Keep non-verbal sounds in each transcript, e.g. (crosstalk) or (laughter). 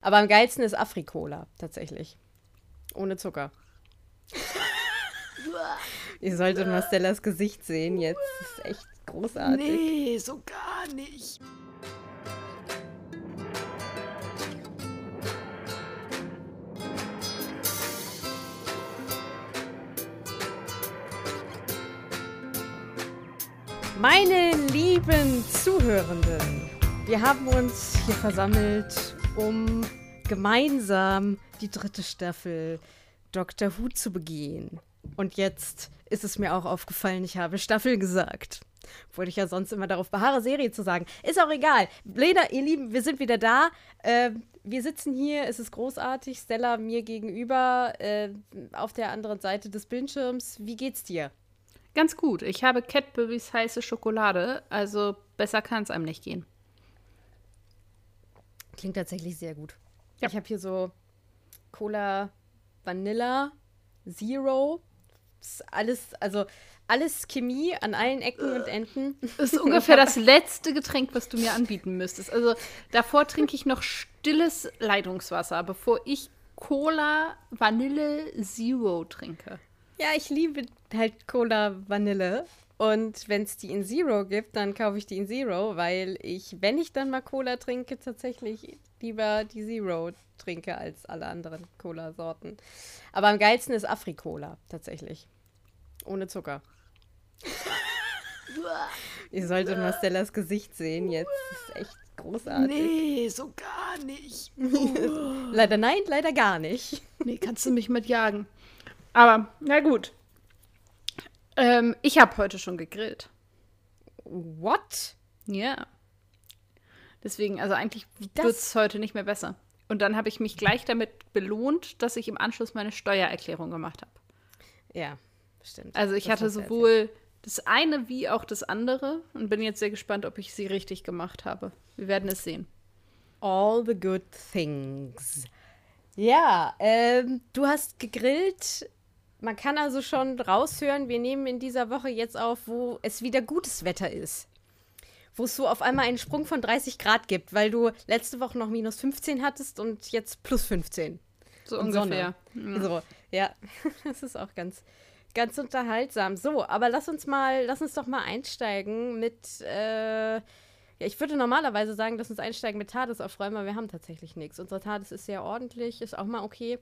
Aber am geilsten ist Afrikola, tatsächlich. Ohne Zucker. (laughs) Ihr solltet mal Stellas Gesicht sehen jetzt. Das ist echt großartig. Nee, so gar nicht. Meine lieben Zuhörenden, wir haben uns hier versammelt, um gemeinsam die dritte Staffel Dr. Who zu begehen. Und jetzt ist es mir auch aufgefallen, ich habe Staffel gesagt. Wollte ich ja sonst immer darauf beharre, Serie zu sagen. Ist auch egal. Lena, ihr Lieben, wir sind wieder da. Äh, wir sitzen hier, es ist großartig. Stella mir gegenüber äh, auf der anderen Seite des Bildschirms. Wie geht's dir? Ganz gut. Ich habe Cadburys heiße Schokolade, also besser kann es einem nicht gehen. Klingt tatsächlich sehr gut. Ja. Ich habe hier so Cola Vanilla Zero. Alles, also alles Chemie an allen Ecken und Enden. Das ist ungefähr das (laughs) letzte Getränk, was du mir anbieten müsstest. Also davor trinke ich noch stilles Leitungswasser, bevor ich Cola Vanille Zero trinke. Ja, ich liebe halt Cola Vanille. Und wenn es die in Zero gibt, dann kaufe ich die in Zero, weil ich, wenn ich dann mal Cola trinke, tatsächlich lieber die Zero trinke als alle anderen Cola-Sorten. Aber am geilsten ist Afri-Cola, tatsächlich. Ohne Zucker. (laughs) Ihr solltet mal Stellas Gesicht sehen jetzt. Das ist echt großartig. Nee, so gar nicht. (laughs) leider nein, leider gar nicht. Nee, kannst du mich mitjagen. Aber, na gut. Ähm, ich habe heute schon gegrillt. What? Ja. Deswegen, also eigentlich wird es heute nicht mehr besser. Und dann habe ich mich gleich damit belohnt, dass ich im Anschluss meine Steuererklärung gemacht habe. Ja, stimmt. Also ich das hatte sowohl das eine wie auch das andere und bin jetzt sehr gespannt, ob ich sie richtig gemacht habe. Wir werden es sehen. All the good things. Ja, ähm, du hast gegrillt man kann also schon raushören, wir nehmen in dieser Woche jetzt auf, wo es wieder gutes Wetter ist. Wo es so auf einmal einen Sprung von 30 Grad gibt, weil du letzte Woche noch minus 15 hattest und jetzt plus 15. So und ungefähr. Ja. So, ja. (laughs) das ist auch ganz, ganz unterhaltsam. So, aber lass uns mal, lass uns doch mal einsteigen mit, äh, ja, ich würde normalerweise sagen, lass uns einsteigen mit TARDIS aufräumen, aber wir haben tatsächlich nichts. Unsere TARDIS ist sehr ordentlich, ist auch mal okay.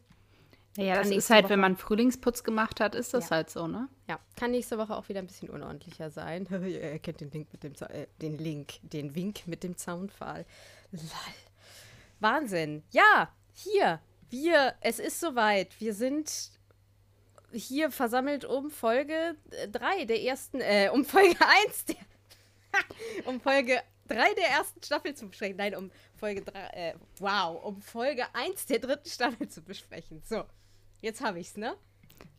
Ja, das ist halt, Woche wenn man Frühlingsputz gemacht hat, ist das ja. halt so, ne? Ja, kann nächste Woche auch wieder ein bisschen unordentlicher sein. (laughs) Ihr kennt den Link mit dem, äh, den Link, den Wink mit dem Zaunpfahl. Lall. Wahnsinn. Ja, hier, wir, es ist soweit. Wir sind hier versammelt um Folge 3 der ersten, äh, um Folge (laughs) 1 der, (laughs) um Folge 3 der ersten Staffel zu besprechen. Nein, um Folge 3, äh, wow, um Folge 1 der dritten Staffel zu besprechen. So. Jetzt habe ich's, ne?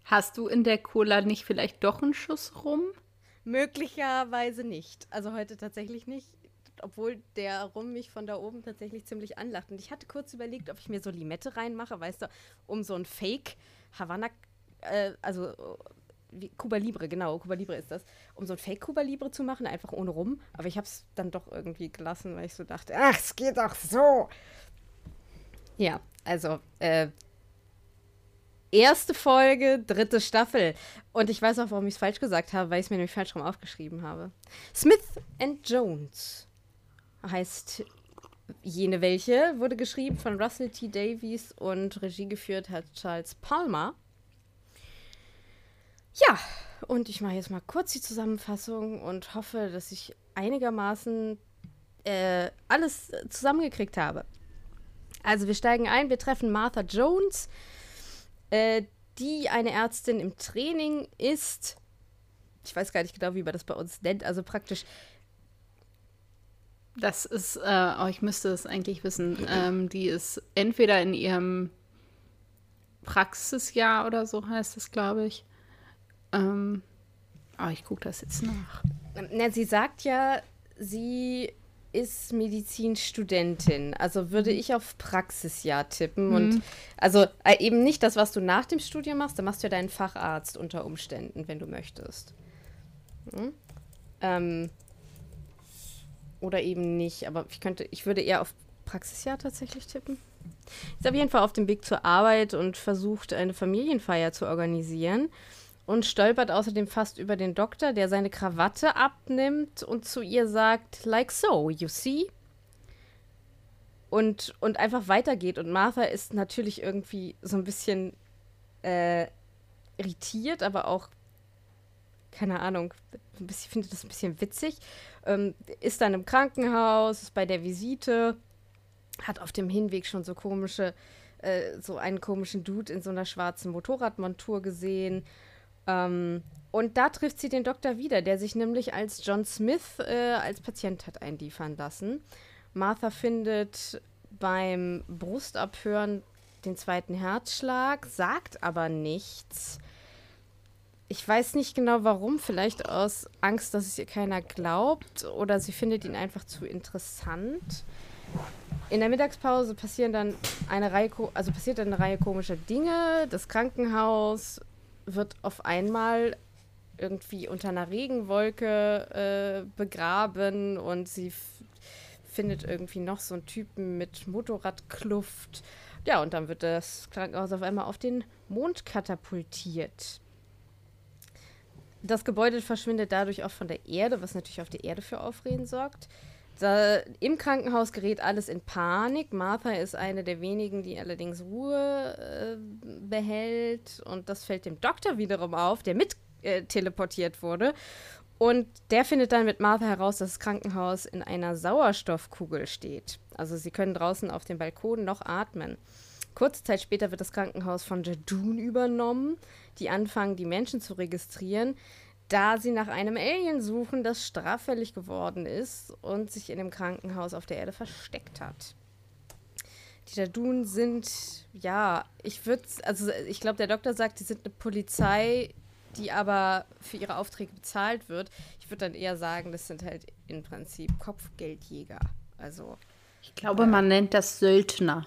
Hast du in der Cola nicht vielleicht doch einen Schuss rum? Möglicherweise nicht. Also heute tatsächlich nicht. Obwohl der Rum mich von da oben tatsächlich ziemlich anlacht. Und ich hatte kurz überlegt, ob ich mir so Limette reinmache, weißt du, um so ein Fake Havanna, äh, also wie, Cuba Libre, genau, Cuba Libre ist das, um so ein Fake Cuba Libre zu machen, einfach ohne Rum. Aber ich habe es dann doch irgendwie gelassen, weil ich so dachte, ach, es geht doch so. Ja, also, äh, Erste Folge, dritte Staffel. Und ich weiß auch, warum ich es falsch gesagt habe, weil ich es mir nämlich falsch rum aufgeschrieben habe. Smith and Jones heißt jene welche, wurde geschrieben von Russell T. Davies und Regie geführt hat Charles Palmer. Ja, und ich mache jetzt mal kurz die Zusammenfassung und hoffe, dass ich einigermaßen äh, alles zusammengekriegt habe. Also wir steigen ein, wir treffen Martha Jones, äh, die eine Ärztin im Training ist. Ich weiß gar nicht genau, wie man das bei uns nennt. Also praktisch. Das ist, äh, oh, ich müsste es eigentlich wissen. Ähm, die ist entweder in ihrem Praxisjahr oder so heißt es, glaube ich. Ähm, oh, ich gucke das jetzt nach. Na, sie sagt ja, sie ist Medizinstudentin. Also würde mhm. ich auf Praxisjahr tippen. Mhm. Und also äh, eben nicht das, was du nach dem Studium machst, da machst du ja deinen Facharzt unter Umständen, wenn du möchtest. Hm? Ähm, oder eben nicht. Aber ich könnte, ich würde eher auf Praxisjahr tatsächlich tippen. Ist auf jeden Fall auf dem Weg zur Arbeit und versucht, eine Familienfeier zu organisieren. Und stolpert außerdem fast über den Doktor, der seine Krawatte abnimmt und zu ihr sagt, like so, you see? Und, und einfach weitergeht. Und Martha ist natürlich irgendwie so ein bisschen äh, irritiert, aber auch, keine Ahnung, ein bisschen, findet das ein bisschen witzig. Ähm, ist dann im Krankenhaus, ist bei der Visite hat auf dem Hinweg schon so komische, äh, so einen komischen Dude in so einer schwarzen Motorradmontur gesehen. Ähm, und da trifft sie den Doktor wieder, der sich nämlich als John Smith äh, als Patient hat einliefern lassen. Martha findet beim Brustabhören den zweiten Herzschlag, sagt aber nichts. Ich weiß nicht genau warum, vielleicht aus Angst, dass es ihr keiner glaubt oder sie findet ihn einfach zu interessant. In der Mittagspause passieren dann eine Reihe, also passiert dann eine Reihe komischer Dinge. Das Krankenhaus wird auf einmal irgendwie unter einer Regenwolke äh, begraben und sie findet irgendwie noch so einen Typen mit Motorradkluft. Ja, und dann wird das Krankenhaus auf einmal auf den Mond katapultiert. Das Gebäude verschwindet dadurch auch von der Erde, was natürlich auf der Erde für Aufreden sorgt. Da, Im Krankenhaus gerät alles in Panik. Martha ist eine der wenigen, die allerdings Ruhe äh, behält. Und das fällt dem Doktor wiederum auf, der mit äh, teleportiert wurde. Und der findet dann mit Martha heraus, dass das Krankenhaus in einer Sauerstoffkugel steht. Also sie können draußen auf dem Balkon noch atmen. Kurze Zeit später wird das Krankenhaus von Jadun übernommen, die anfangen, die Menschen zu registrieren da sie nach einem Alien suchen, das straffällig geworden ist und sich in dem Krankenhaus auf der Erde versteckt hat. Die Dadun sind, ja, ich würde, also ich glaube, der Doktor sagt, die sind eine Polizei, die aber für ihre Aufträge bezahlt wird. Ich würde dann eher sagen, das sind halt im Prinzip Kopfgeldjäger. Also. Ich glaube, äh, man nennt das Söldner.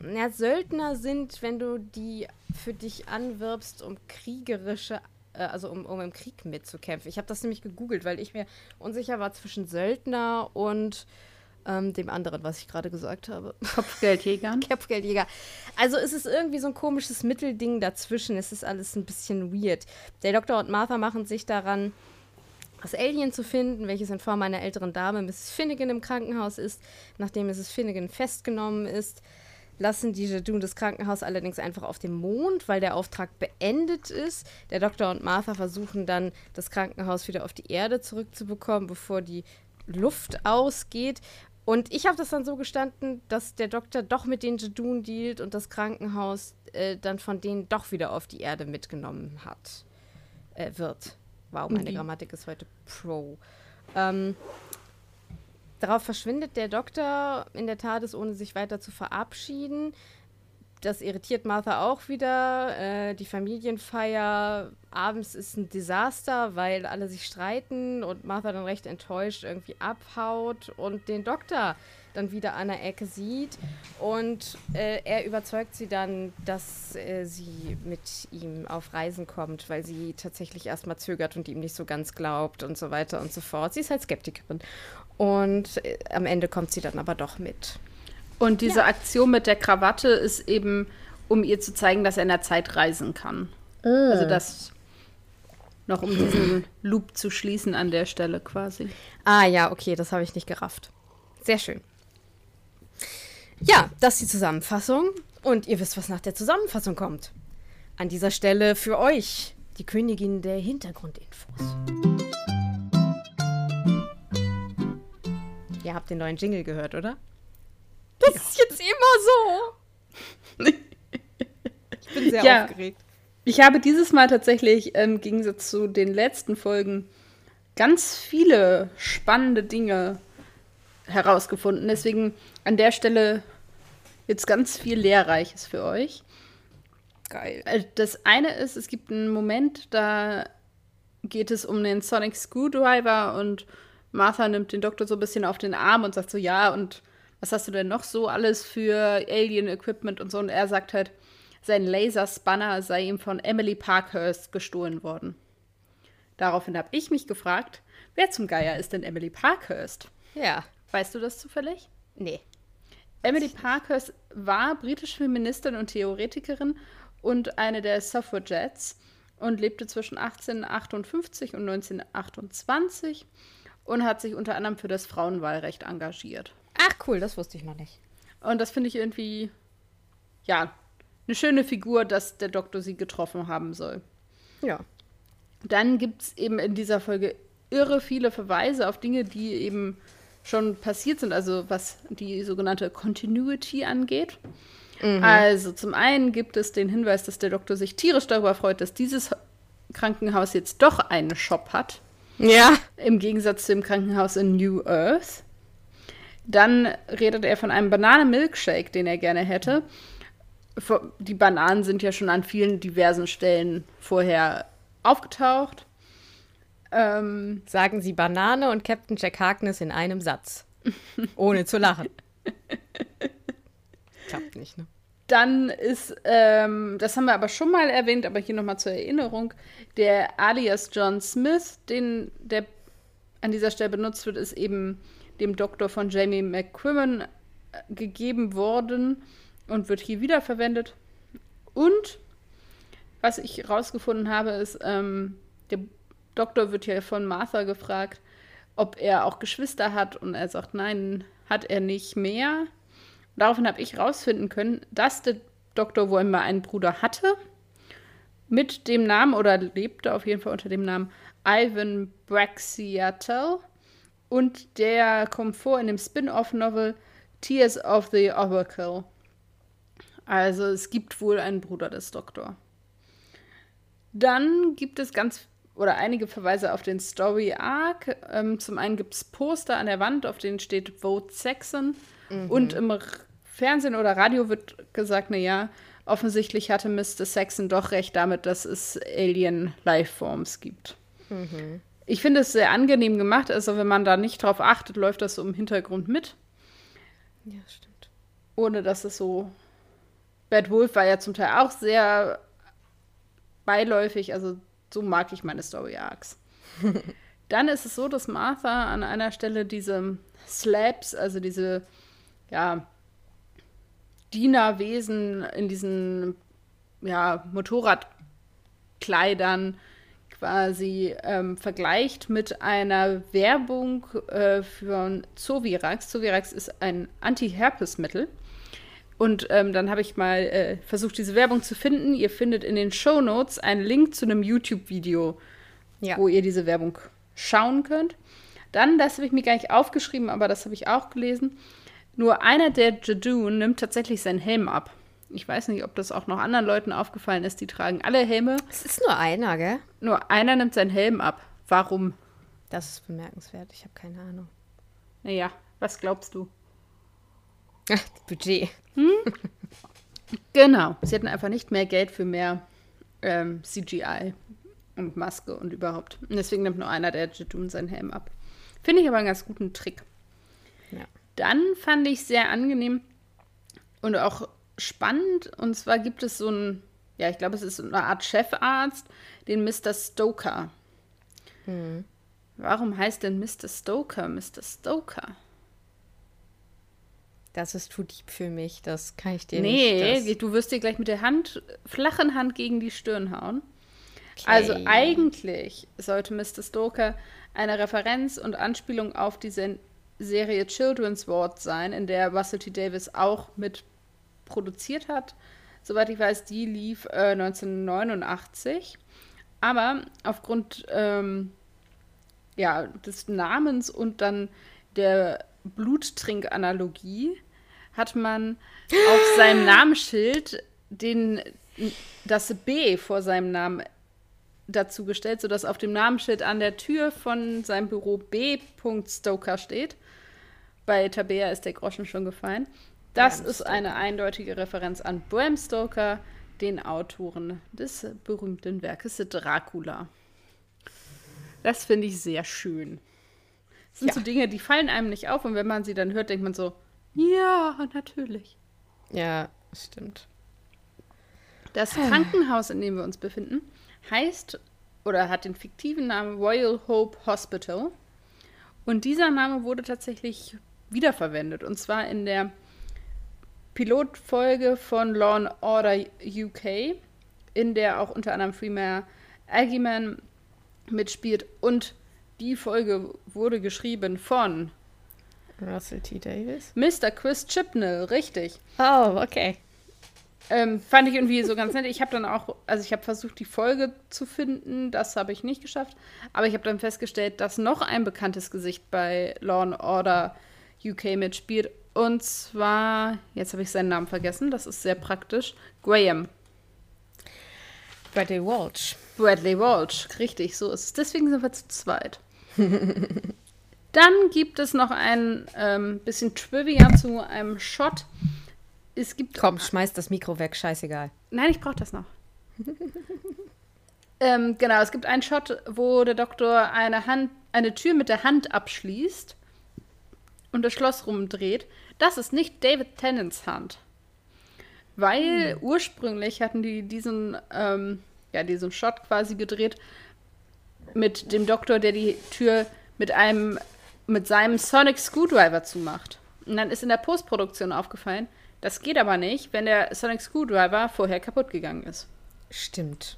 Ja, Söldner sind, wenn du die für dich anwirbst, um kriegerische also um, um im Krieg mitzukämpfen. Ich habe das nämlich gegoogelt, weil ich mir unsicher war zwischen Söldner und ähm, dem anderen, was ich gerade gesagt habe. (laughs) Kopfgeldjägern. Kopfgeldjäger. Also es ist irgendwie so ein komisches Mittelding dazwischen. Es ist alles ein bisschen weird. Der Doktor und Martha machen sich daran, das Alien zu finden, welches in Form einer älteren Dame, Mrs. Finnegan, im Krankenhaus ist, nachdem Mrs. Finnegan festgenommen ist lassen die Jadun das Krankenhaus allerdings einfach auf dem Mond, weil der Auftrag beendet ist. Der Doktor und Martha versuchen dann, das Krankenhaus wieder auf die Erde zurückzubekommen, bevor die Luft ausgeht. Und ich habe das dann so gestanden, dass der Doktor doch mit den Jadun dealt und das Krankenhaus äh, dann von denen doch wieder auf die Erde mitgenommen hat. Äh, wird. Wow, meine okay. Grammatik ist heute pro. Ähm, Darauf verschwindet der Doktor in der Tat, ohne sich weiter zu verabschieden. Das irritiert Martha auch wieder. Äh, die Familienfeier abends ist ein Desaster, weil alle sich streiten und Martha dann recht enttäuscht irgendwie abhaut und den Doktor dann wieder an der Ecke sieht. Und äh, er überzeugt sie dann, dass äh, sie mit ihm auf Reisen kommt, weil sie tatsächlich erstmal zögert und ihm nicht so ganz glaubt und so weiter und so fort. Sie ist halt Skeptikerin. Und äh, am Ende kommt sie dann aber doch mit. Und diese ja. Aktion mit der Krawatte ist eben, um ihr zu zeigen, dass er in der Zeit reisen kann. Äh. Also das noch um diesen Loop zu schließen an der Stelle quasi. Ah ja, okay, das habe ich nicht gerafft. Sehr schön. Ja, das ist die Zusammenfassung. Und ihr wisst, was nach der Zusammenfassung kommt. An dieser Stelle für euch die Königin der Hintergrundinfos. Ihr habt den neuen Jingle gehört, oder? Das ja. ist jetzt immer so. ich bin sehr ja. aufgeregt. Ich habe dieses Mal tatsächlich im Gegensatz zu den letzten Folgen ganz viele spannende Dinge herausgefunden. Deswegen an der Stelle jetzt ganz viel Lehrreiches für euch. Geil. Äh, das eine ist, es gibt einen Moment, da geht es um den Sonic Screwdriver und Martha nimmt den Doktor so ein bisschen auf den Arm und sagt so, ja, und was hast du denn noch so alles für Alien-Equipment und so? Und er sagt halt, sein Laserspanner sei ihm von Emily Parkhurst gestohlen worden. Daraufhin habe ich mich gefragt, wer zum Geier ist denn Emily Parkhurst? Ja. Weißt du das zufällig? Nee. Emily Parkhurst war britische Feministin und Theoretikerin und eine der Suffragettes und lebte zwischen 1858 und 1928 und hat sich unter anderem für das Frauenwahlrecht engagiert. Ach cool, das wusste ich noch nicht. Und das finde ich irgendwie, ja, eine schöne Figur, dass der Doktor sie getroffen haben soll. Ja. Dann gibt es eben in dieser Folge irre viele Verweise auf Dinge, die eben schon passiert sind, also was die sogenannte Continuity angeht. Mhm. Also zum einen gibt es den Hinweis, dass der Doktor sich tierisch darüber freut, dass dieses Krankenhaus jetzt doch einen Shop hat. Ja. Im Gegensatz zu dem Krankenhaus in New Earth. Dann redet er von einem Banane-Milkshake, den er gerne hätte. Die Bananen sind ja schon an vielen diversen Stellen vorher aufgetaucht. Ähm, Sagen Sie Banane und Captain Jack Harkness in einem Satz. Ohne zu lachen. (laughs) Klappt nicht, ne? Dann ist, ähm, das haben wir aber schon mal erwähnt, aber hier nochmal zur Erinnerung, der alias John Smith, den der an dieser Stelle benutzt wird, ist eben dem Doktor von Jamie McQuimmen äh, gegeben worden und wird hier wiederverwendet. Und was ich rausgefunden habe, ist, ähm, der Doktor wird hier von Martha gefragt, ob er auch Geschwister hat und er sagt, nein, hat er nicht mehr. Daraufhin habe ich rausfinden können, dass der Doktor wohl mal einen Bruder hatte mit dem Namen oder lebte auf jeden Fall unter dem Namen Ivan Braxiatel und der kommt vor in dem Spin-off-Novel Tears of the Oracle. Also es gibt wohl einen Bruder des Doktor. Dann gibt es ganz oder einige Verweise auf den Story Arc. Ähm, zum einen gibt es Poster an der Wand, auf denen steht Vote Saxon. Mhm. Und im Fernsehen oder Radio wird gesagt, naja, offensichtlich hatte Mr. Saxon doch recht damit, dass es Alien-Lifeforms gibt. Mhm. Ich finde es sehr angenehm gemacht. Also, wenn man da nicht drauf achtet, läuft das so im Hintergrund mit. Ja, stimmt. Ohne dass es so. Bad Wolf war ja zum Teil auch sehr beiläufig. Also, so mag ich meine Story Arcs. (laughs) Dann ist es so, dass Martha an einer Stelle diese Slabs, also diese, ja, Dienerwesen in diesen, ja, Motorradkleidern quasi ähm, vergleicht mit einer Werbung äh, für Zovirax. Zovirax ist ein Anti-Herpes-Mittel. Und ähm, dann habe ich mal äh, versucht, diese Werbung zu finden. Ihr findet in den Show Notes einen Link zu einem YouTube-Video, ja. wo ihr diese Werbung schauen könnt. Dann, das habe ich mir gar nicht aufgeschrieben, aber das habe ich auch gelesen. Nur einer der Jadoon nimmt tatsächlich seinen Helm ab. Ich weiß nicht, ob das auch noch anderen Leuten aufgefallen ist. Die tragen alle Helme. Es ist nur einer, gell? Nur einer nimmt seinen Helm ab. Warum? Das ist bemerkenswert. Ich habe keine Ahnung. Naja, was glaubst du? Ach, Budget. Hm? (laughs) genau. Sie hatten einfach nicht mehr Geld für mehr ähm, CGI und Maske und überhaupt. Und deswegen nimmt nur einer der Jadun seinen Helm ab. Finde ich aber einen ganz guten Trick. Dann fand ich sehr angenehm und auch spannend. Und zwar gibt es so ein, ja, ich glaube, es ist eine Art Chefarzt, den Mr. Stoker. Hm. Warum heißt denn Mr. Stoker Mr. Stoker? Das ist zu deep für mich, das kann ich dir nee, nicht. Nee, du wirst dir gleich mit der Hand, flachen Hand gegen die Stirn hauen. Okay. Also eigentlich sollte Mr. Stoker eine Referenz und Anspielung auf diese Serie Children's Ward sein, in der Russell T. Davis auch mit produziert hat. Soweit ich weiß, die lief äh, 1989. Aber aufgrund ähm, ja, des Namens und dann der Bluttrinkanalogie hat man auf (laughs) seinem Namensschild den, das B vor seinem Namen dazu gestellt, sodass auf dem Namensschild an der Tür von seinem Büro B. Stoker steht. Bei Tabea ist der Groschen schon gefallen. Das Bram ist Stoker. eine eindeutige Referenz an Bram Stoker, den Autoren des berühmten Werkes Dracula. Das finde ich sehr schön. Das sind ja. so Dinge, die fallen einem nicht auf und wenn man sie dann hört, denkt man so, ja, natürlich. Ja, stimmt. Das Krankenhaus, in dem wir uns befinden, heißt oder hat den fiktiven Namen Royal Hope Hospital. Und dieser Name wurde tatsächlich wiederverwendet. Und zwar in der Pilotfolge von Law and Order UK, in der auch unter anderem Freeman Algiman mitspielt. Und die Folge wurde geschrieben von Russell T. Davis. Mr. Chris Chipnell, richtig. Oh, okay. Ähm, fand ich irgendwie so ganz nett. Ich habe dann auch, also ich habe versucht, die Folge zu finden. Das habe ich nicht geschafft. Aber ich habe dann festgestellt, dass noch ein bekanntes Gesicht bei Law and Order UK mitspielt. Und zwar, jetzt habe ich seinen Namen vergessen, das ist sehr praktisch. Graham. Bradley Walsh. Bradley Walsh, richtig, so ist es. Deswegen sind wir zu zweit. (laughs) Dann gibt es noch ein ähm, bisschen Trivia zu einem Shot. Es gibt. Komm, schmeiß das Mikro weg, scheißegal. Nein, ich brauche das noch. (laughs) ähm, genau, es gibt einen Shot, wo der Doktor eine Hand, eine Tür mit der Hand abschließt und das Schloss rumdreht. Das ist nicht David Tennants Hand. Weil hm. ursprünglich hatten die diesen, ähm, ja, diesen Shot quasi gedreht mit dem Doktor, der die Tür mit einem, mit seinem Sonic Screwdriver zumacht. Und dann ist in der Postproduktion aufgefallen, das geht aber nicht, wenn der Sonic Screwdriver vorher kaputt gegangen ist. Stimmt.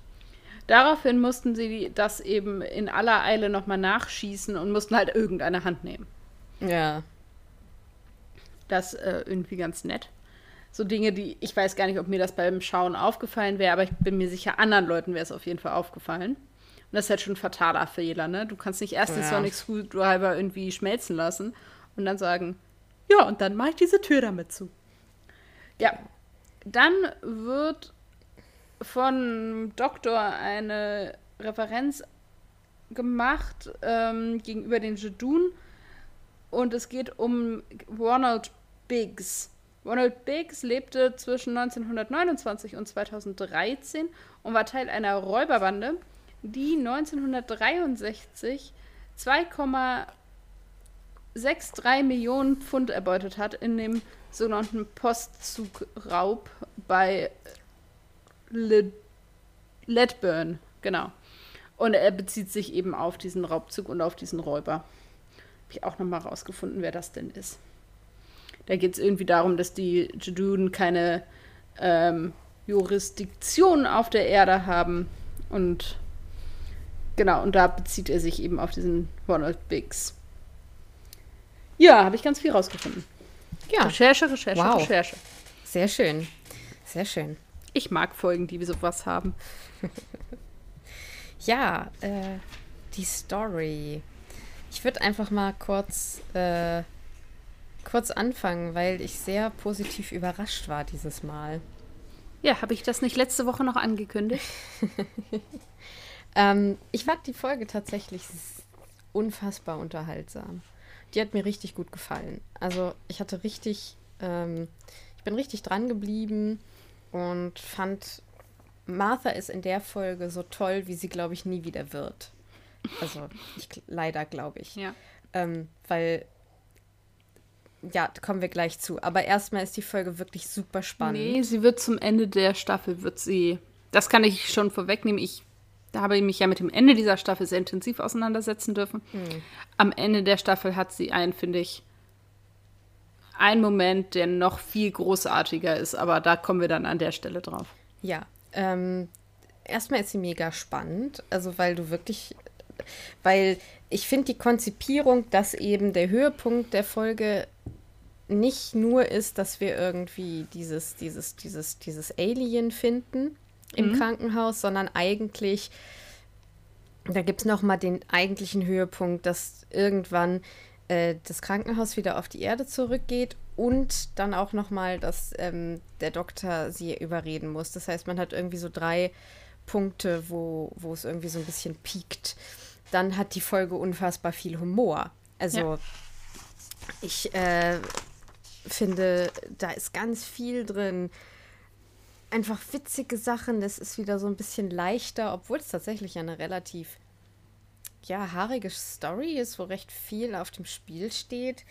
Daraufhin mussten sie das eben in aller Eile nochmal nachschießen und mussten halt irgendeine Hand nehmen. Ja. Das äh, irgendwie ganz nett. So Dinge, die ich weiß gar nicht, ob mir das beim Schauen aufgefallen wäre, aber ich bin mir sicher, anderen Leuten wäre es auf jeden Fall aufgefallen. Und das ist halt schon ein fataler Fehler, ne? Du kannst nicht erst ja. den Sonic Screwdriver irgendwie schmelzen lassen und dann sagen, ja, und dann mache ich diese Tür damit zu. Ja. Dann wird von Doktor eine Referenz gemacht ähm, gegenüber den Jedun und es geht um Ronald Biggs. Ronald Biggs lebte zwischen 1929 und 2013 und war Teil einer Räuberbande, die 1963 2,63 Millionen Pfund erbeutet hat in dem sogenannten Postzugraub bei Ledburn, genau. Und er bezieht sich eben auf diesen Raubzug und auf diesen Räuber. Habe ich auch nochmal rausgefunden, wer das denn ist. Da geht es irgendwie darum, dass die Jeduden keine ähm, Jurisdiktion auf der Erde haben. Und genau, und da bezieht er sich eben auf diesen Ronald Biggs. Ja, habe ich ganz viel rausgefunden. Ja. Recherche, Recherche, wow. Recherche. Sehr schön. Sehr schön. Ich mag Folgen, die sowas haben. (laughs) ja, äh, die Story. Ich würde einfach mal kurz, äh, kurz anfangen, weil ich sehr positiv überrascht war dieses Mal. Ja, habe ich das nicht letzte Woche noch angekündigt? (laughs) ähm, ich fand die Folge tatsächlich unfassbar unterhaltsam die hat mir richtig gut gefallen. Also ich hatte richtig, ähm, ich bin richtig dran geblieben und fand, Martha ist in der Folge so toll, wie sie, glaube ich, nie wieder wird. Also ich, leider, glaube ich. Ja. Ähm, weil, ja, da kommen wir gleich zu. Aber erstmal ist die Folge wirklich super spannend. Nee, sie wird zum Ende der Staffel, wird sie, das kann ich schon vorwegnehmen, ich da habe ich mich ja mit dem Ende dieser Staffel sehr intensiv auseinandersetzen dürfen. Hm. Am Ende der Staffel hat sie einen, finde ich, einen Moment, der noch viel großartiger ist, aber da kommen wir dann an der Stelle drauf. Ja, ähm, erstmal ist sie mega spannend, also weil du wirklich, weil ich finde die Konzipierung, dass eben der Höhepunkt der Folge nicht nur ist, dass wir irgendwie dieses, dieses, dieses, dieses Alien finden, im mhm. Krankenhaus, sondern eigentlich, da gibt es nochmal den eigentlichen Höhepunkt, dass irgendwann äh, das Krankenhaus wieder auf die Erde zurückgeht und dann auch nochmal, dass ähm, der Doktor sie überreden muss. Das heißt, man hat irgendwie so drei Punkte, wo, wo es irgendwie so ein bisschen piekt. Dann hat die Folge unfassbar viel Humor. Also ja. ich äh, finde, da ist ganz viel drin einfach witzige Sachen. Das ist wieder so ein bisschen leichter, obwohl es tatsächlich eine relativ ja, haarige Story ist, wo recht viel auf dem Spiel steht.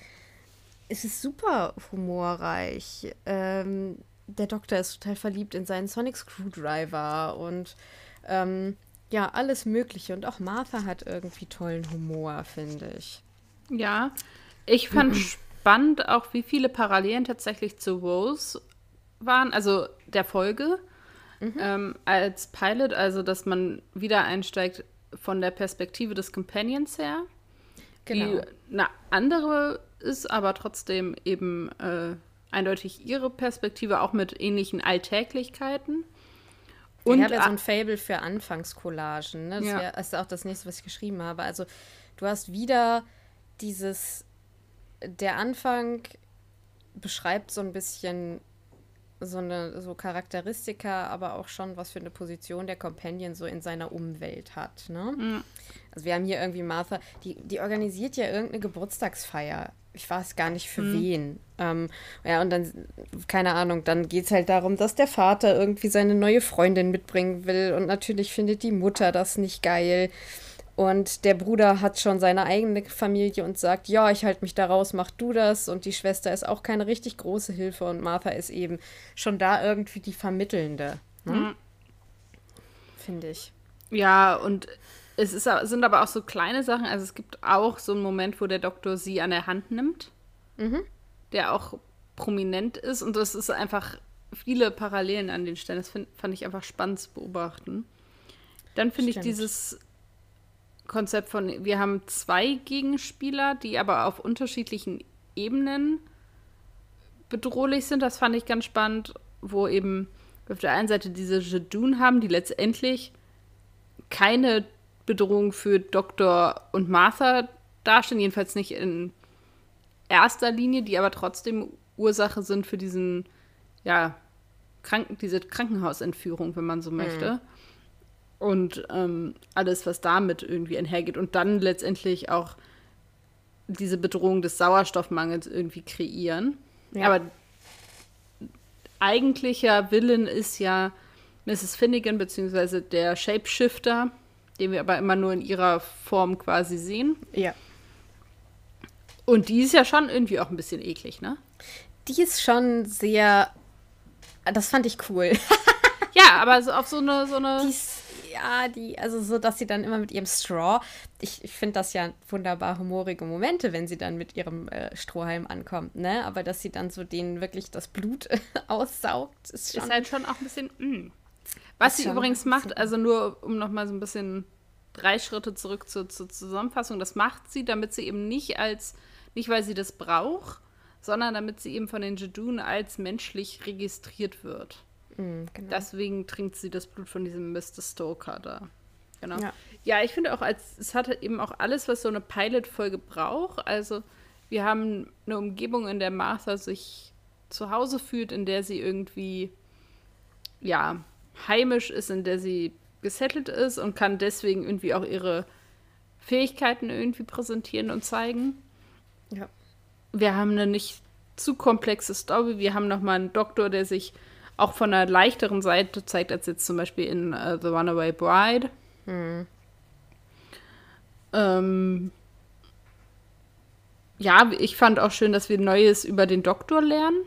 Es ist super humorreich. Ähm, der Doktor ist total verliebt in seinen Sonic Screwdriver und ähm, ja, alles Mögliche. Und auch Martha hat irgendwie tollen Humor, finde ich. Ja, ich fand (clears throat) spannend auch, wie viele Parallelen tatsächlich zu Rose waren, also der Folge, mhm. ähm, als Pilot, also dass man wieder einsteigt von der Perspektive des Companions her. Genau. Die eine andere ist, aber trotzdem eben äh, eindeutig ihre Perspektive, auch mit ähnlichen Alltäglichkeiten. Und ich habe ja so ein Fable für Anfangscollagen. Ne? Das ja. ist auch das nächste, was ich geschrieben habe. Also du hast wieder dieses, der Anfang beschreibt so ein bisschen so eine so Charakteristika, aber auch schon, was für eine Position der Companion so in seiner Umwelt hat. Ne? Mhm. Also wir haben hier irgendwie Martha, die, die organisiert ja irgendeine Geburtstagsfeier. Ich weiß gar nicht für mhm. wen. Ähm, ja, und dann, keine Ahnung, dann geht es halt darum, dass der Vater irgendwie seine neue Freundin mitbringen will. Und natürlich findet die Mutter das nicht geil. Und der Bruder hat schon seine eigene Familie und sagt, ja, ich halte mich da raus, mach du das. Und die Schwester ist auch keine richtig große Hilfe und Martha ist eben schon da irgendwie die Vermittelnde. Ne? Mhm. Finde ich. Ja, und es ist, sind aber auch so kleine Sachen. Also es gibt auch so einen Moment, wo der Doktor sie an der Hand nimmt, mhm. der auch prominent ist. Und das ist einfach viele Parallelen an den Stellen. Das find, fand ich einfach spannend zu beobachten. Dann finde ich dieses Konzept von, wir haben zwei Gegenspieler, die aber auf unterschiedlichen Ebenen bedrohlich sind. Das fand ich ganz spannend, wo eben auf der einen Seite diese Jedun haben, die letztendlich keine Bedrohung für Dr. und Martha darstellen, jedenfalls nicht in erster Linie, die aber trotzdem Ursache sind für diesen, ja, Kranken, diese Krankenhausentführung, wenn man so möchte. Mhm und ähm, alles, was damit irgendwie einhergeht. Und dann letztendlich auch diese Bedrohung des Sauerstoffmangels irgendwie kreieren. Ja. Aber eigentlicher Willen ist ja Mrs. Finnegan, beziehungsweise der Shapeshifter, den wir aber immer nur in ihrer Form quasi sehen. Ja. Und die ist ja schon irgendwie auch ein bisschen eklig, ne? Die ist schon sehr. Das fand ich cool. (laughs) ja, aber so auf so eine. So eine die ist ja, die, also so, dass sie dann immer mit ihrem Straw, ich, ich finde das ja wunderbar humorige Momente, wenn sie dann mit ihrem äh, Strohhalm ankommt, ne? Aber dass sie dann so denen wirklich das Blut (laughs) aussaugt, ist schon. Ist halt schon auch ein bisschen. Mh. Was sie übrigens macht, also nur um nochmal so ein bisschen drei Schritte zurück zur, zur Zusammenfassung, das macht sie, damit sie eben nicht als, nicht weil sie das braucht, sondern damit sie eben von den Jedun als menschlich registriert wird. Mhm, genau. Deswegen trinkt sie das Blut von diesem Mr. Stoker da. Genau. Ja, ja ich finde auch, als es hat eben auch alles, was so eine Pilot-Folge braucht. Also, wir haben eine Umgebung, in der Martha sich zu Hause fühlt, in der sie irgendwie, ja, heimisch ist, in der sie gesettelt ist und kann deswegen irgendwie auch ihre Fähigkeiten irgendwie präsentieren und zeigen. Ja. Wir haben eine nicht zu komplexe Story. Wir haben nochmal einen Doktor, der sich auch von einer leichteren Seite zeigt, als jetzt zum Beispiel in uh, The Runaway Bride. Hm. Ähm, ja, ich fand auch schön, dass wir Neues über den Doktor lernen.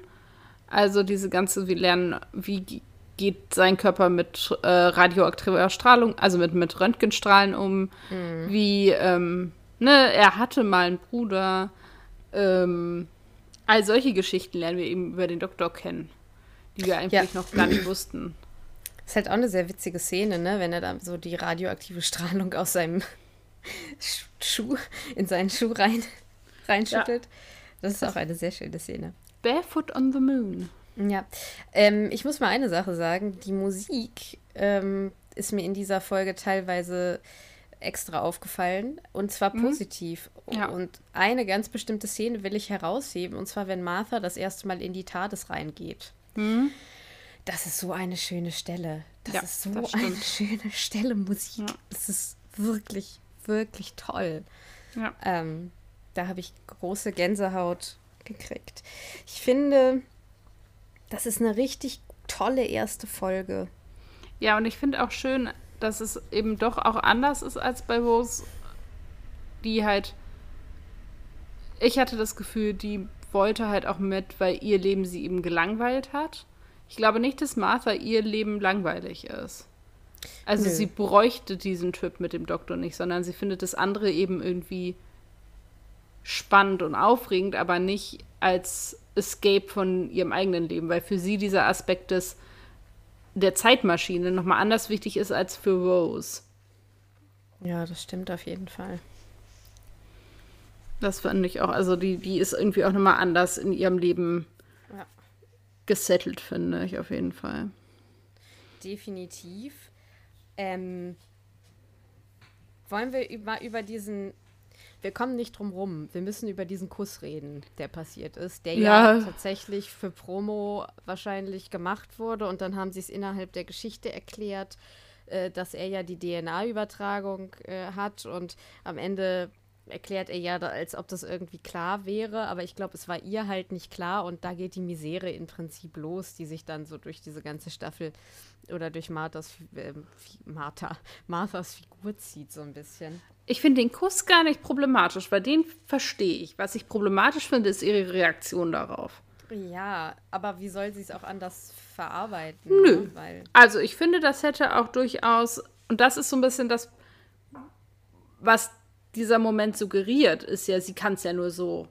Also diese ganze, wir lernen, wie geht sein Körper mit äh, radioaktiver Strahlung, also mit, mit Röntgenstrahlen um, mhm. wie, ähm, ne, er hatte mal einen Bruder, ähm, all solche Geschichten lernen wir eben über den Doktor kennen die wir eigentlich ja. noch gar nicht wussten. Ist halt auch eine sehr witzige Szene, ne? Wenn er da so die radioaktive Strahlung aus seinem Schuh, in seinen Schuh rein, reinschüttelt. Ja. Das ist auch eine sehr schöne Szene. Barefoot on the Moon. Ja. Ähm, ich muss mal eine Sache sagen. Die Musik ähm, ist mir in dieser Folge teilweise extra aufgefallen und zwar mhm. positiv. Ja. Und eine ganz bestimmte Szene will ich herausheben und zwar, wenn Martha das erste Mal in die TARDIS reingeht. Mhm. Das ist so eine schöne Stelle. Das ja, ist so das eine schöne Stelle Musik. Ja. Das ist wirklich, wirklich toll. Ja. Ähm, da habe ich große Gänsehaut gekriegt. Ich finde, das ist eine richtig tolle erste Folge. Ja, und ich finde auch schön, dass es eben doch auch anders ist als bei Rose, die halt. Ich hatte das Gefühl, die wollte halt auch mit, weil ihr Leben sie eben gelangweilt hat. Ich glaube nicht, dass Martha ihr Leben langweilig ist. Also Nö. sie bräuchte diesen Trip mit dem Doktor nicht, sondern sie findet das andere eben irgendwie spannend und aufregend, aber nicht als Escape von ihrem eigenen Leben, weil für sie dieser Aspekt des der Zeitmaschine nochmal anders wichtig ist als für Rose. Ja, das stimmt auf jeden Fall. Das fand ich auch. Also die, die ist irgendwie auch nochmal anders in ihrem Leben ja. gesettelt, finde ich auf jeden Fall. Definitiv. Ähm, wollen wir mal über diesen. Wir kommen nicht drum rum. Wir müssen über diesen Kuss reden, der passiert ist, der ja, ja tatsächlich für Promo wahrscheinlich gemacht wurde und dann haben sie es innerhalb der Geschichte erklärt, äh, dass er ja die DNA-Übertragung äh, hat und am Ende erklärt er ja, als ob das irgendwie klar wäre, aber ich glaube, es war ihr halt nicht klar und da geht die Misere im Prinzip los, die sich dann so durch diese ganze Staffel oder durch Marthas, äh, Martha, (laughs) Marthas Figur zieht so ein bisschen. Ich finde den Kuss gar nicht problematisch, weil den verstehe ich. Was ich problematisch finde, ist ihre Reaktion darauf. Ja, aber wie soll sie es auch anders verarbeiten? Nö. Ne? Also ich finde, das hätte auch durchaus, und das ist so ein bisschen das, was dieser Moment suggeriert, ist ja, sie kann es ja nur so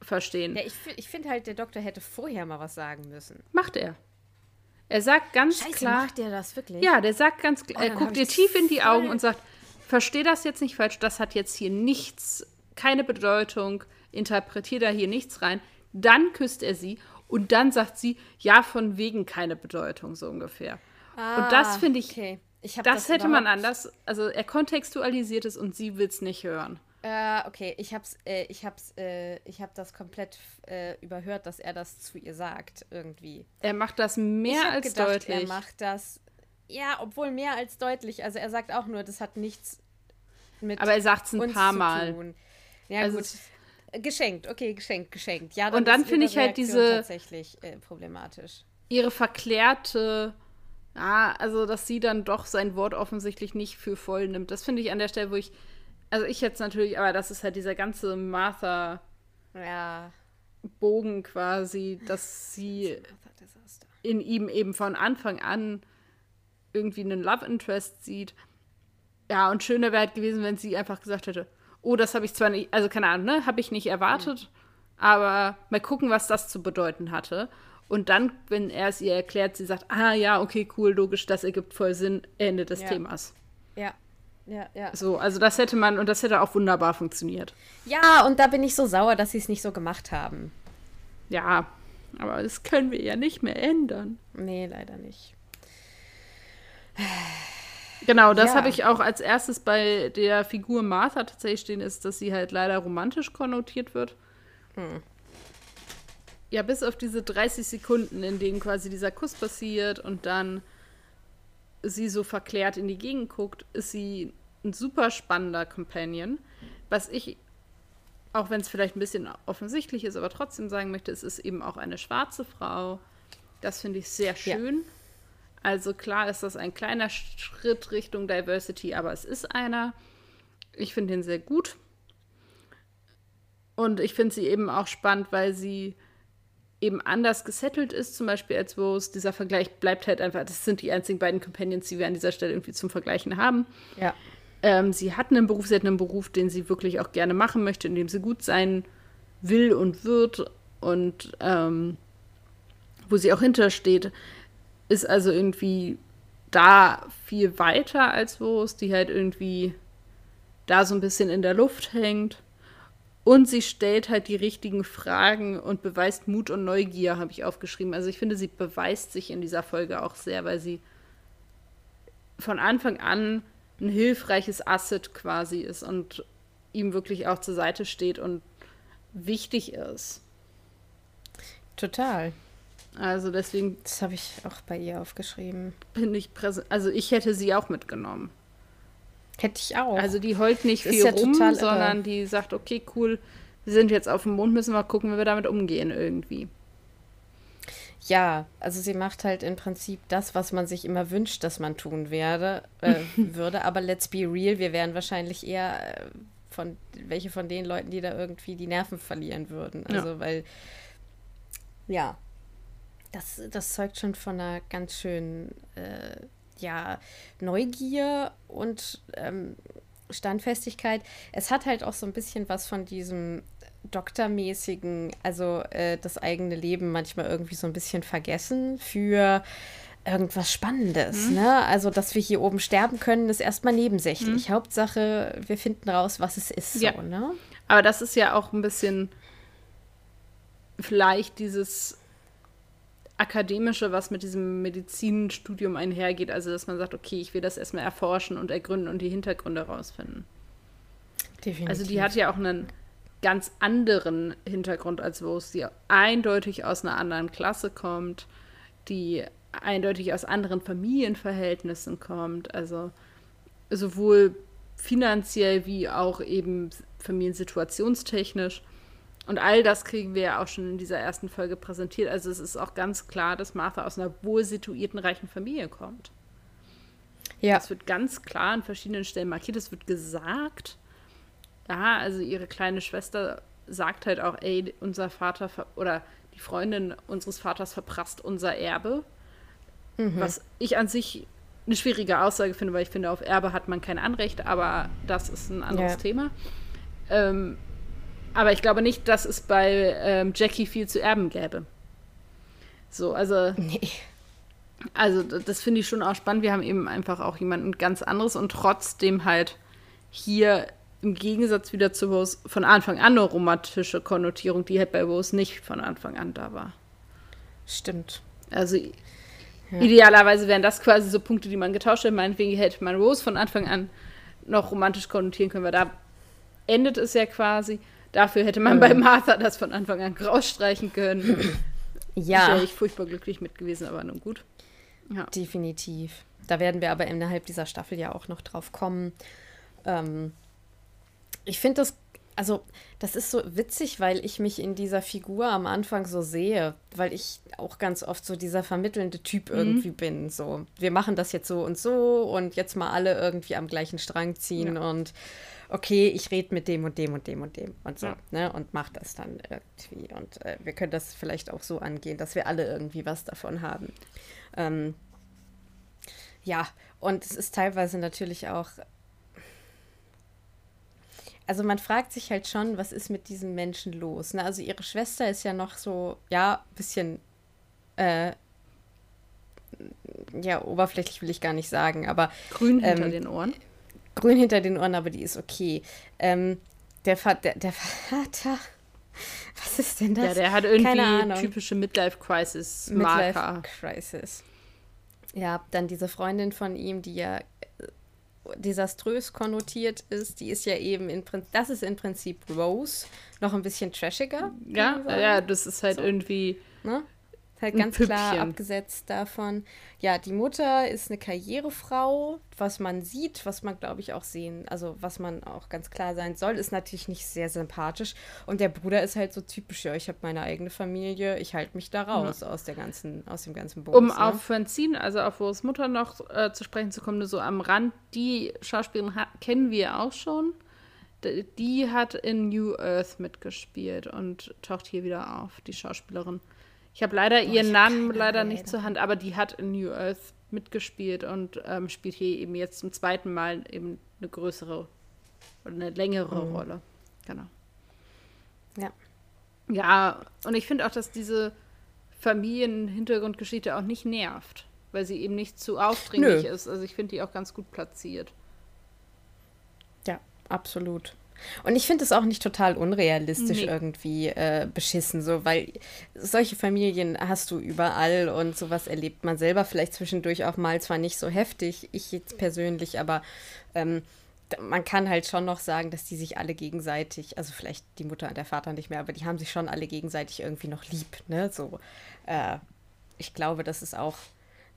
verstehen. Ja, ich, ich finde halt, der Doktor hätte vorher mal was sagen müssen. Macht er. Er sagt ganz Scheiße, klar. Macht der das wirklich? Ja, der sagt ganz klar, oh, er guckt dir tief in die Augen und sagt, versteh das jetzt nicht falsch, das hat jetzt hier nichts, keine Bedeutung, interpretier da hier nichts rein. Dann küsst er sie und dann sagt sie, ja, von wegen keine Bedeutung, so ungefähr. Ah, und das finde ich, okay. Ich das, das, hätte man anders, also er kontextualisiert es und sie will es nicht hören. Äh, okay, ich hab's, äh, ich hab's, äh, ich hab das komplett äh, überhört, dass er das zu ihr sagt, irgendwie. Er macht das mehr als gedacht, deutlich. Er macht das, ja, obwohl mehr als deutlich. Also er sagt auch nur, das hat nichts mit. Aber er sagt es ein paar Mal. Ja, also gut. Geschenkt, okay, geschenkt, geschenkt. Ja, dann und dann finde ich halt diese tatsächlich äh, problematisch. Ihre verklärte, ja, also dass sie dann doch sein Wort offensichtlich nicht für voll nimmt. Das finde ich an der Stelle, wo ich also ich jetzt natürlich, aber das ist halt dieser ganze Martha ja. Bogen quasi, dass sie in ihm eben von Anfang an irgendwie einen Love Interest sieht. Ja, und schöner wäre halt gewesen, wenn sie einfach gesagt hätte, oh, das habe ich zwar nicht, also keine Ahnung, ne, habe ich nicht erwartet, mhm. aber mal gucken, was das zu bedeuten hatte. Und dann, wenn er es ihr erklärt, sie sagt, ah ja, okay, cool, logisch, das ergibt voll Sinn, Ende des ja. Themas. Ja, ja, ja. So, also das hätte man, und das hätte auch wunderbar funktioniert. Ja, und da bin ich so sauer, dass sie es nicht so gemacht haben. Ja, aber das können wir ja nicht mehr ändern. Nee, leider nicht. Genau, das ja. habe ich auch als erstes bei der Figur Martha tatsächlich stehen, ist, dass sie halt leider romantisch konnotiert wird. Hm. Ja, bis auf diese 30 Sekunden, in denen quasi dieser Kuss passiert und dann sie so verklärt in die Gegend guckt, ist sie ein super spannender Companion. Was ich, auch wenn es vielleicht ein bisschen offensichtlich ist, aber trotzdem sagen möchte, es ist eben auch eine schwarze Frau. Das finde ich sehr schön. Ja. Also klar ist das ein kleiner Schritt Richtung Diversity, aber es ist einer. Ich finde ihn sehr gut. Und ich finde sie eben auch spannend, weil sie eben anders gesettelt ist, zum Beispiel als Rose. Dieser Vergleich bleibt halt einfach, das sind die einzigen beiden Companions, die wir an dieser Stelle irgendwie zum Vergleichen haben. Ja. Ähm, sie hat einen Beruf, sie hat einen Beruf, den sie wirklich auch gerne machen möchte, in dem sie gut sein will und wird und ähm, wo sie auch hintersteht, ist also irgendwie da viel weiter als Rose, die halt irgendwie da so ein bisschen in der Luft hängt. Und sie stellt halt die richtigen Fragen und beweist Mut und Neugier, habe ich aufgeschrieben. Also ich finde, sie beweist sich in dieser Folge auch sehr, weil sie von Anfang an ein hilfreiches Asset quasi ist und ihm wirklich auch zur Seite steht und wichtig ist. Total. Also deswegen. Das habe ich auch bei ihr aufgeschrieben. Bin ich präsent. Also ich hätte sie auch mitgenommen. Hätte ich auch. Also die heult nicht viel ja rum, sondern die sagt, okay, cool, wir sind jetzt auf dem Mond, müssen wir gucken, wie wir damit umgehen irgendwie. Ja, also sie macht halt im Prinzip das, was man sich immer wünscht, dass man tun werde, äh, (laughs) würde. Aber let's be real, wir wären wahrscheinlich eher äh, von welche von den Leuten, die da irgendwie die Nerven verlieren würden. Also ja. weil ja, das, das zeugt schon von einer ganz schönen äh, ja, Neugier und ähm, Standfestigkeit. Es hat halt auch so ein bisschen was von diesem doktormäßigen, also äh, das eigene Leben manchmal irgendwie so ein bisschen vergessen für irgendwas Spannendes. Mhm. Ne? Also, dass wir hier oben sterben können, ist erstmal nebensächlich. Mhm. Hauptsache, wir finden raus, was es ist. Ja. So, ne? Aber das ist ja auch ein bisschen vielleicht dieses akademische, was mit diesem Medizinstudium einhergeht. Also, dass man sagt, okay, ich will das erstmal erforschen und ergründen und die Hintergründe rausfinden. Definitiv. Also, die hat ja auch einen ganz anderen Hintergrund als Rose, die eindeutig aus einer anderen Klasse kommt, die eindeutig aus anderen Familienverhältnissen kommt. Also, sowohl finanziell wie auch eben familiensituationstechnisch. Und all das kriegen wir ja auch schon in dieser ersten Folge präsentiert. Also es ist auch ganz klar, dass Martha aus einer wohl situierten, reichen Familie kommt. Ja. Das wird ganz klar an verschiedenen Stellen markiert. Es wird gesagt. Ja, also ihre kleine Schwester sagt halt auch, ey, unser Vater oder die Freundin unseres Vaters verprasst unser Erbe. Mhm. Was ich an sich eine schwierige Aussage finde, weil ich finde, auf Erbe hat man kein Anrecht, aber das ist ein anderes ja. Thema. Ähm, aber ich glaube nicht, dass es bei ähm, Jackie viel zu erben gäbe. So, also. Nee. Also, das finde ich schon auch spannend. Wir haben eben einfach auch jemanden ganz anderes und trotzdem halt hier im Gegensatz wieder zu Rose von Anfang an eine romantische Konnotierung, die halt bei Rose nicht von Anfang an da war. Stimmt. Also, ja. idealerweise wären das quasi so Punkte, die man getauscht hätte. Meinetwegen hätte man Rose von Anfang an noch romantisch konnotieren können, weil da endet es ja quasi. Dafür hätte man mhm. bei Martha das von Anfang an rausstreichen können. (clears throat) Ja. Wäre ich furchtbar glücklich mit gewesen, aber nun gut. Ja. Definitiv. Da werden wir aber innerhalb dieser Staffel ja auch noch drauf kommen. Ähm, ich finde das, also das ist so witzig, weil ich mich in dieser Figur am Anfang so sehe, weil ich auch ganz oft so dieser vermittelnde Typ mhm. irgendwie bin. So, wir machen das jetzt so und so und jetzt mal alle irgendwie am gleichen Strang ziehen ja. und okay, ich rede mit dem und dem und dem und dem und so, ja. ne? Und mach das dann irgendwie. Und äh, wir können das vielleicht auch so angehen, dass wir alle irgendwie was davon haben. Ähm, ja, und es ist teilweise natürlich auch. Also man fragt sich halt schon, was ist mit diesen Menschen los? Ne? Also ihre Schwester ist ja noch so, ja, ein bisschen äh, ja, oberflächlich will ich gar nicht sagen, aber. Grün hinter ähm, den Ohren grün hinter den Ohren, aber die ist okay. Ähm, der, Va der, der Vater. (laughs) Was ist denn das? Ja, der hat irgendwie typische Midlife-Crisis-Marker. Midlife-Crisis. Ja, dann diese Freundin von ihm, die ja äh, desaströs konnotiert ist, die ist ja eben in Prinzip, das ist im Prinzip Rose, noch ein bisschen trashiger. Ja, ja, das ist halt so. irgendwie. Ne? Halt ganz klar abgesetzt davon. Ja, die Mutter ist eine Karrierefrau. Was man sieht, was man, glaube ich, auch sehen, also was man auch ganz klar sein soll, ist natürlich nicht sehr sympathisch. Und der Bruder ist halt so typisch, ja, ich habe meine eigene Familie, ich halte mich da raus ja. aus, der ganzen, aus dem ganzen Bums. Um ne? auf Francine, also auf Rose Mutter noch äh, zu sprechen zu kommen, nur so am Rand, die Schauspielerin kennen wir auch schon. Die hat in New Earth mitgespielt und taucht hier wieder auf, die Schauspielerin. Ich habe leider Boah, ihren Namen leider nicht zur Hand, aber die hat in New Earth mitgespielt und ähm, spielt hier eben jetzt zum zweiten Mal eben eine größere oder eine längere mhm. Rolle. Genau. Ja. Ja, und ich finde auch, dass diese Familienhintergrundgeschichte auch nicht nervt, weil sie eben nicht zu aufdringlich Nö. ist. Also ich finde die auch ganz gut platziert. Ja, absolut. Und ich finde es auch nicht total unrealistisch nee. irgendwie äh, beschissen, so, weil solche Familien hast du überall und sowas erlebt man selber vielleicht zwischendurch auch mal, zwar nicht so heftig, ich jetzt persönlich, aber ähm, man kann halt schon noch sagen, dass die sich alle gegenseitig, also vielleicht die Mutter und der Vater nicht mehr, aber die haben sich schon alle gegenseitig irgendwie noch lieb, ne? So, äh, ich glaube, das ist auch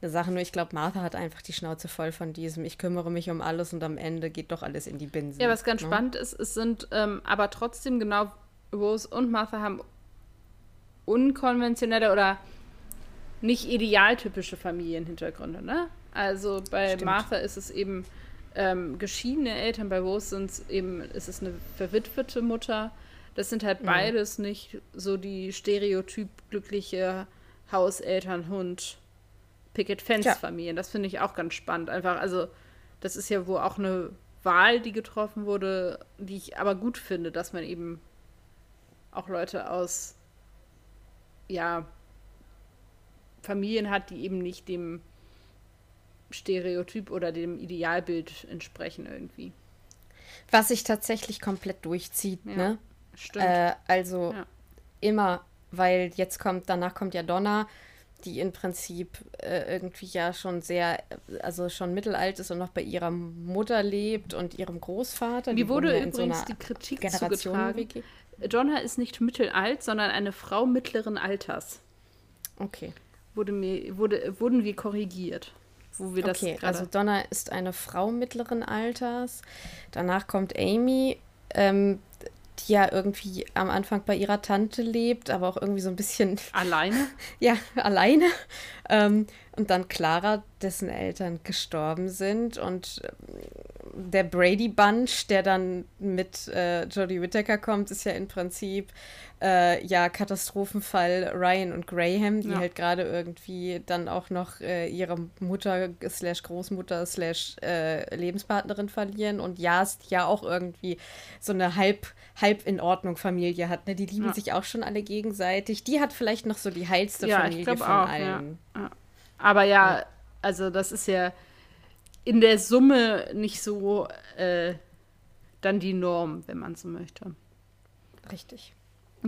eine Sache. Nur ich glaube, Martha hat einfach die Schnauze voll von diesem, ich kümmere mich um alles und am Ende geht doch alles in die Binsen. Ja, was ganz ne? spannend ist, es sind ähm, aber trotzdem genau Rose und Martha haben unkonventionelle oder nicht idealtypische Familienhintergründe, ne? Also bei Stimmt. Martha ist es eben ähm, geschiedene Eltern, bei Rose sind es eben, ist es eine verwitwete Mutter. Das sind halt mhm. beides nicht so die stereotyp glückliche Hauseltern-Hund Picket Fence Familien. Das finde ich auch ganz spannend. Einfach, also, das ist ja wohl auch eine Wahl, die getroffen wurde, die ich aber gut finde, dass man eben auch Leute aus, ja, Familien hat, die eben nicht dem Stereotyp oder dem Idealbild entsprechen irgendwie. Was sich tatsächlich komplett durchzieht, ja, ne? Stimmt. Äh, also ja. immer, weil jetzt kommt, danach kommt ja Donna, die im Prinzip äh, irgendwie ja schon sehr, also schon mittelalt ist und noch bei ihrer Mutter lebt und ihrem Großvater. Mir wurde ja übrigens so die Kritik Generation zugetragen. Donna ist nicht mittelalt, sondern eine Frau mittleren Alters. Okay. Wurde mir, wurde, wurden wir korrigiert. Wo wir das okay, also Donna ist eine Frau mittleren Alters. Danach kommt Amy. Ähm, die ja irgendwie am Anfang bei ihrer Tante lebt, aber auch irgendwie so ein bisschen. Alleine? (laughs) ja, alleine. Ähm, und dann Clara, dessen Eltern gestorben sind. Und ähm, der Brady Bunch, der dann mit äh, Jodie Whittaker kommt, ist ja im Prinzip äh, ja Katastrophenfall Ryan und Graham, die ja. halt gerade irgendwie dann auch noch äh, ihre Mutter slash Großmutter slash äh, Lebenspartnerin verlieren und Jast ja auch irgendwie so eine halb, halb in Ordnung Familie hat. Ne? Die lieben ja. sich auch schon alle gegenseitig. Die hat vielleicht noch so die heilste ja, Familie von auch, allen. Aber ja, also das ist ja in der Summe nicht so äh, dann die Norm, wenn man so möchte. Richtig.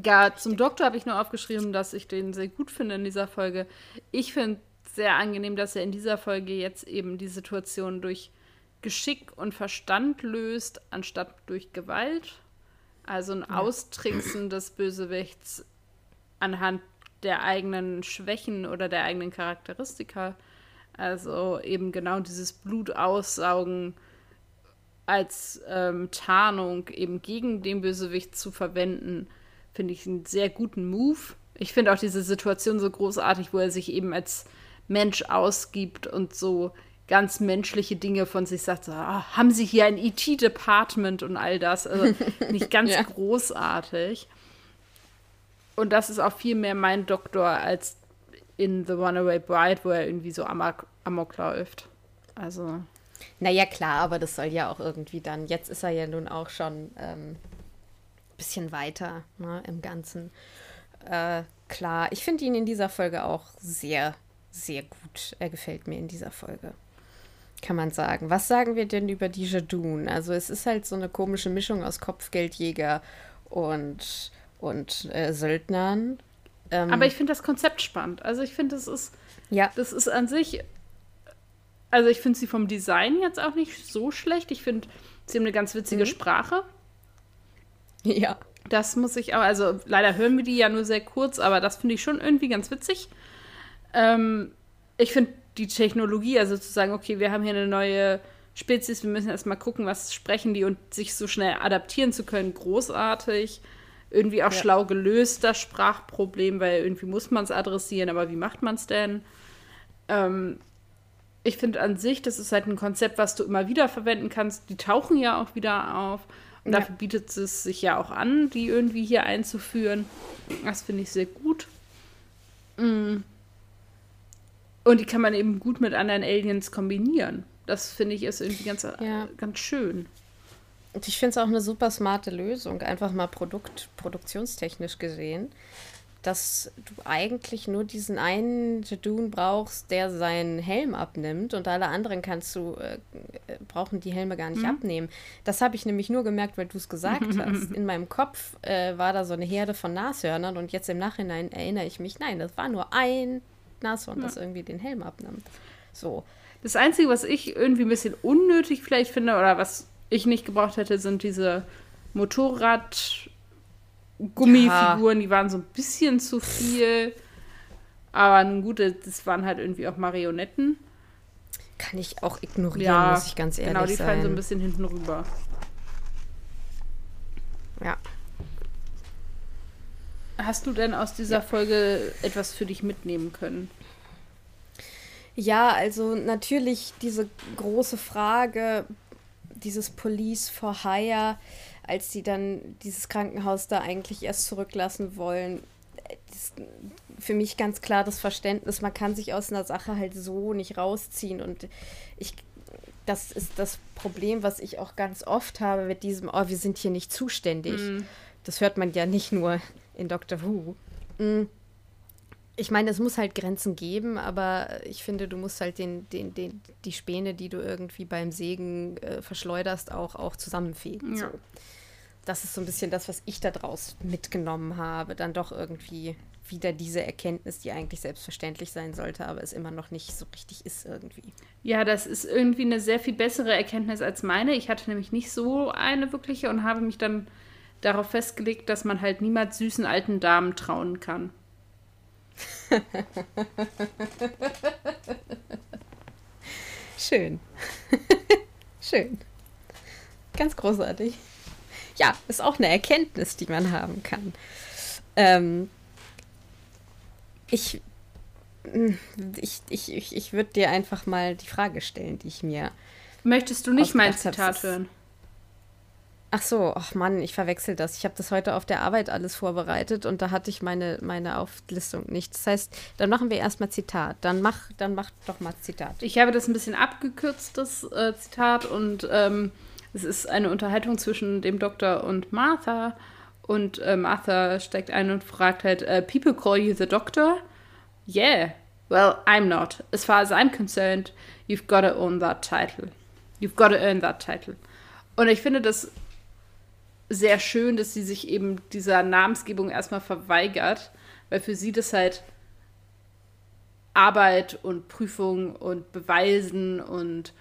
Ja, zum Doktor habe ich nur aufgeschrieben, dass ich den sehr gut finde in dieser Folge. Ich finde sehr angenehm, dass er in dieser Folge jetzt eben die Situation durch Geschick und Verstand löst, anstatt durch Gewalt. Also ein ja. Austricksen des Bösewichts anhand der eigenen Schwächen oder der eigenen Charakteristika. Also eben genau dieses Blutaussaugen als ähm, Tarnung eben gegen den Bösewicht zu verwenden Finde ich einen sehr guten Move. Ich finde auch diese Situation so großartig, wo er sich eben als Mensch ausgibt und so ganz menschliche Dinge von sich sagt. So, oh, haben Sie hier ein ET-Department und all das? Also nicht (laughs) ganz ja. großartig. Und das ist auch viel mehr mein Doktor als in The Runaway Bride, wo er irgendwie so amok, amok läuft. Also. Naja, klar, aber das soll ja auch irgendwie dann. Jetzt ist er ja nun auch schon ähm, bisschen weiter ne, im Ganzen. Äh, klar, ich finde ihn in dieser Folge auch sehr, sehr gut. Er gefällt mir in dieser Folge. Kann man sagen. Was sagen wir denn über die Jadun? Also es ist halt so eine komische Mischung aus Kopfgeldjäger und, und äh, Söldnern. Ähm, Aber ich finde das Konzept spannend. Also ich finde, das ist, ja. das ist an sich, also ich finde sie vom Design jetzt auch nicht so schlecht. Ich finde, sie haben eine ganz witzige mhm. Sprache. (laughs) Ja. Das muss ich auch, also leider hören wir die ja nur sehr kurz, aber das finde ich schon irgendwie ganz witzig. Ähm, ich finde die Technologie, also zu sagen, okay, wir haben hier eine neue Spezies, wir müssen erstmal gucken, was sprechen die und sich so schnell adaptieren zu können, großartig. Irgendwie auch ja. schlau gelöst, das Sprachproblem, weil irgendwie muss man es adressieren, aber wie macht man es denn? Ähm, ich finde an sich, das ist halt ein Konzept, was du immer wieder verwenden kannst. Die tauchen ja auch wieder auf. Und dafür bietet es sich ja auch an, die irgendwie hier einzuführen. Das finde ich sehr gut. Mm. Und die kann man eben gut mit anderen Aliens kombinieren. Das finde ich ist irgendwie ganz, ja. ganz schön. Und ich finde es auch eine super smarte Lösung, einfach mal Produkt, produktionstechnisch gesehen dass du eigentlich nur diesen einen Jadoon brauchst, der seinen Helm abnimmt und alle anderen kannst du, äh, brauchen die Helme gar nicht mhm. abnehmen. Das habe ich nämlich nur gemerkt, weil du es gesagt (laughs) hast. In meinem Kopf äh, war da so eine Herde von Nashörnern und jetzt im Nachhinein erinnere ich mich, nein, das war nur ein Nashorn, ja. das irgendwie den Helm abnimmt. So. Das Einzige, was ich irgendwie ein bisschen unnötig vielleicht finde oder was ich nicht gebraucht hätte, sind diese Motorrad- Gummifiguren, ja. die waren so ein bisschen zu viel. Aber nun gut, das waren halt irgendwie auch Marionetten. Kann ich auch ignorieren, ja, muss ich ganz ehrlich sagen. Genau, die sein. fallen so ein bisschen hinten rüber. Ja. Hast du denn aus dieser ja. Folge etwas für dich mitnehmen können? Ja, also natürlich diese große Frage, dieses Police for Hire als sie dann dieses Krankenhaus da eigentlich erst zurücklassen wollen, ist für mich ganz klar das Verständnis, man kann sich aus einer Sache halt so nicht rausziehen. Und ich, das ist das Problem, was ich auch ganz oft habe mit diesem, oh, wir sind hier nicht zuständig. Mhm. das hört man ja nicht nur in Doctor Who. Mm. Ich meine, es muss halt Grenzen geben, aber ich finde, du musst halt den, den, den, die Späne, die du irgendwie beim Sägen äh, verschleuderst, auch, auch zusammenfegen. Ja. So. Das ist so ein bisschen das, was ich daraus mitgenommen habe. Dann doch irgendwie wieder diese Erkenntnis, die eigentlich selbstverständlich sein sollte, aber es immer noch nicht so richtig ist irgendwie. Ja, das ist irgendwie eine sehr viel bessere Erkenntnis als meine. Ich hatte nämlich nicht so eine wirkliche und habe mich dann darauf festgelegt, dass man halt niemals süßen alten Damen trauen kann. (laughs) Schön. (laughs) Schön. Ganz großartig. Ja, ist auch eine Erkenntnis, die man haben kann. Ähm, ich, hm, ich, ich, ich, ich würde dir einfach mal die Frage stellen, die ich mir. Möchtest du nicht mein Zitat hören? Ach so, ach Mann, ich verwechsel das. Ich habe das heute auf der Arbeit alles vorbereitet und da hatte ich meine, meine Auflistung nicht. Das heißt, dann machen wir erstmal Zitat. Dann mach, dann mach doch mal Zitat. Ich habe das ein bisschen abgekürzt, das äh, Zitat, und ähm, es ist eine Unterhaltung zwischen dem Doktor und Martha. Und äh, Martha steigt ein und fragt halt, uh, People call you the Doctor? Yeah. Well, I'm not. As far as I'm concerned, you've got to own that title. You've got to earn that title. Und ich finde das sehr schön, dass sie sich eben dieser Namensgebung erstmal verweigert, weil für sie das halt Arbeit und Prüfung und Beweisen und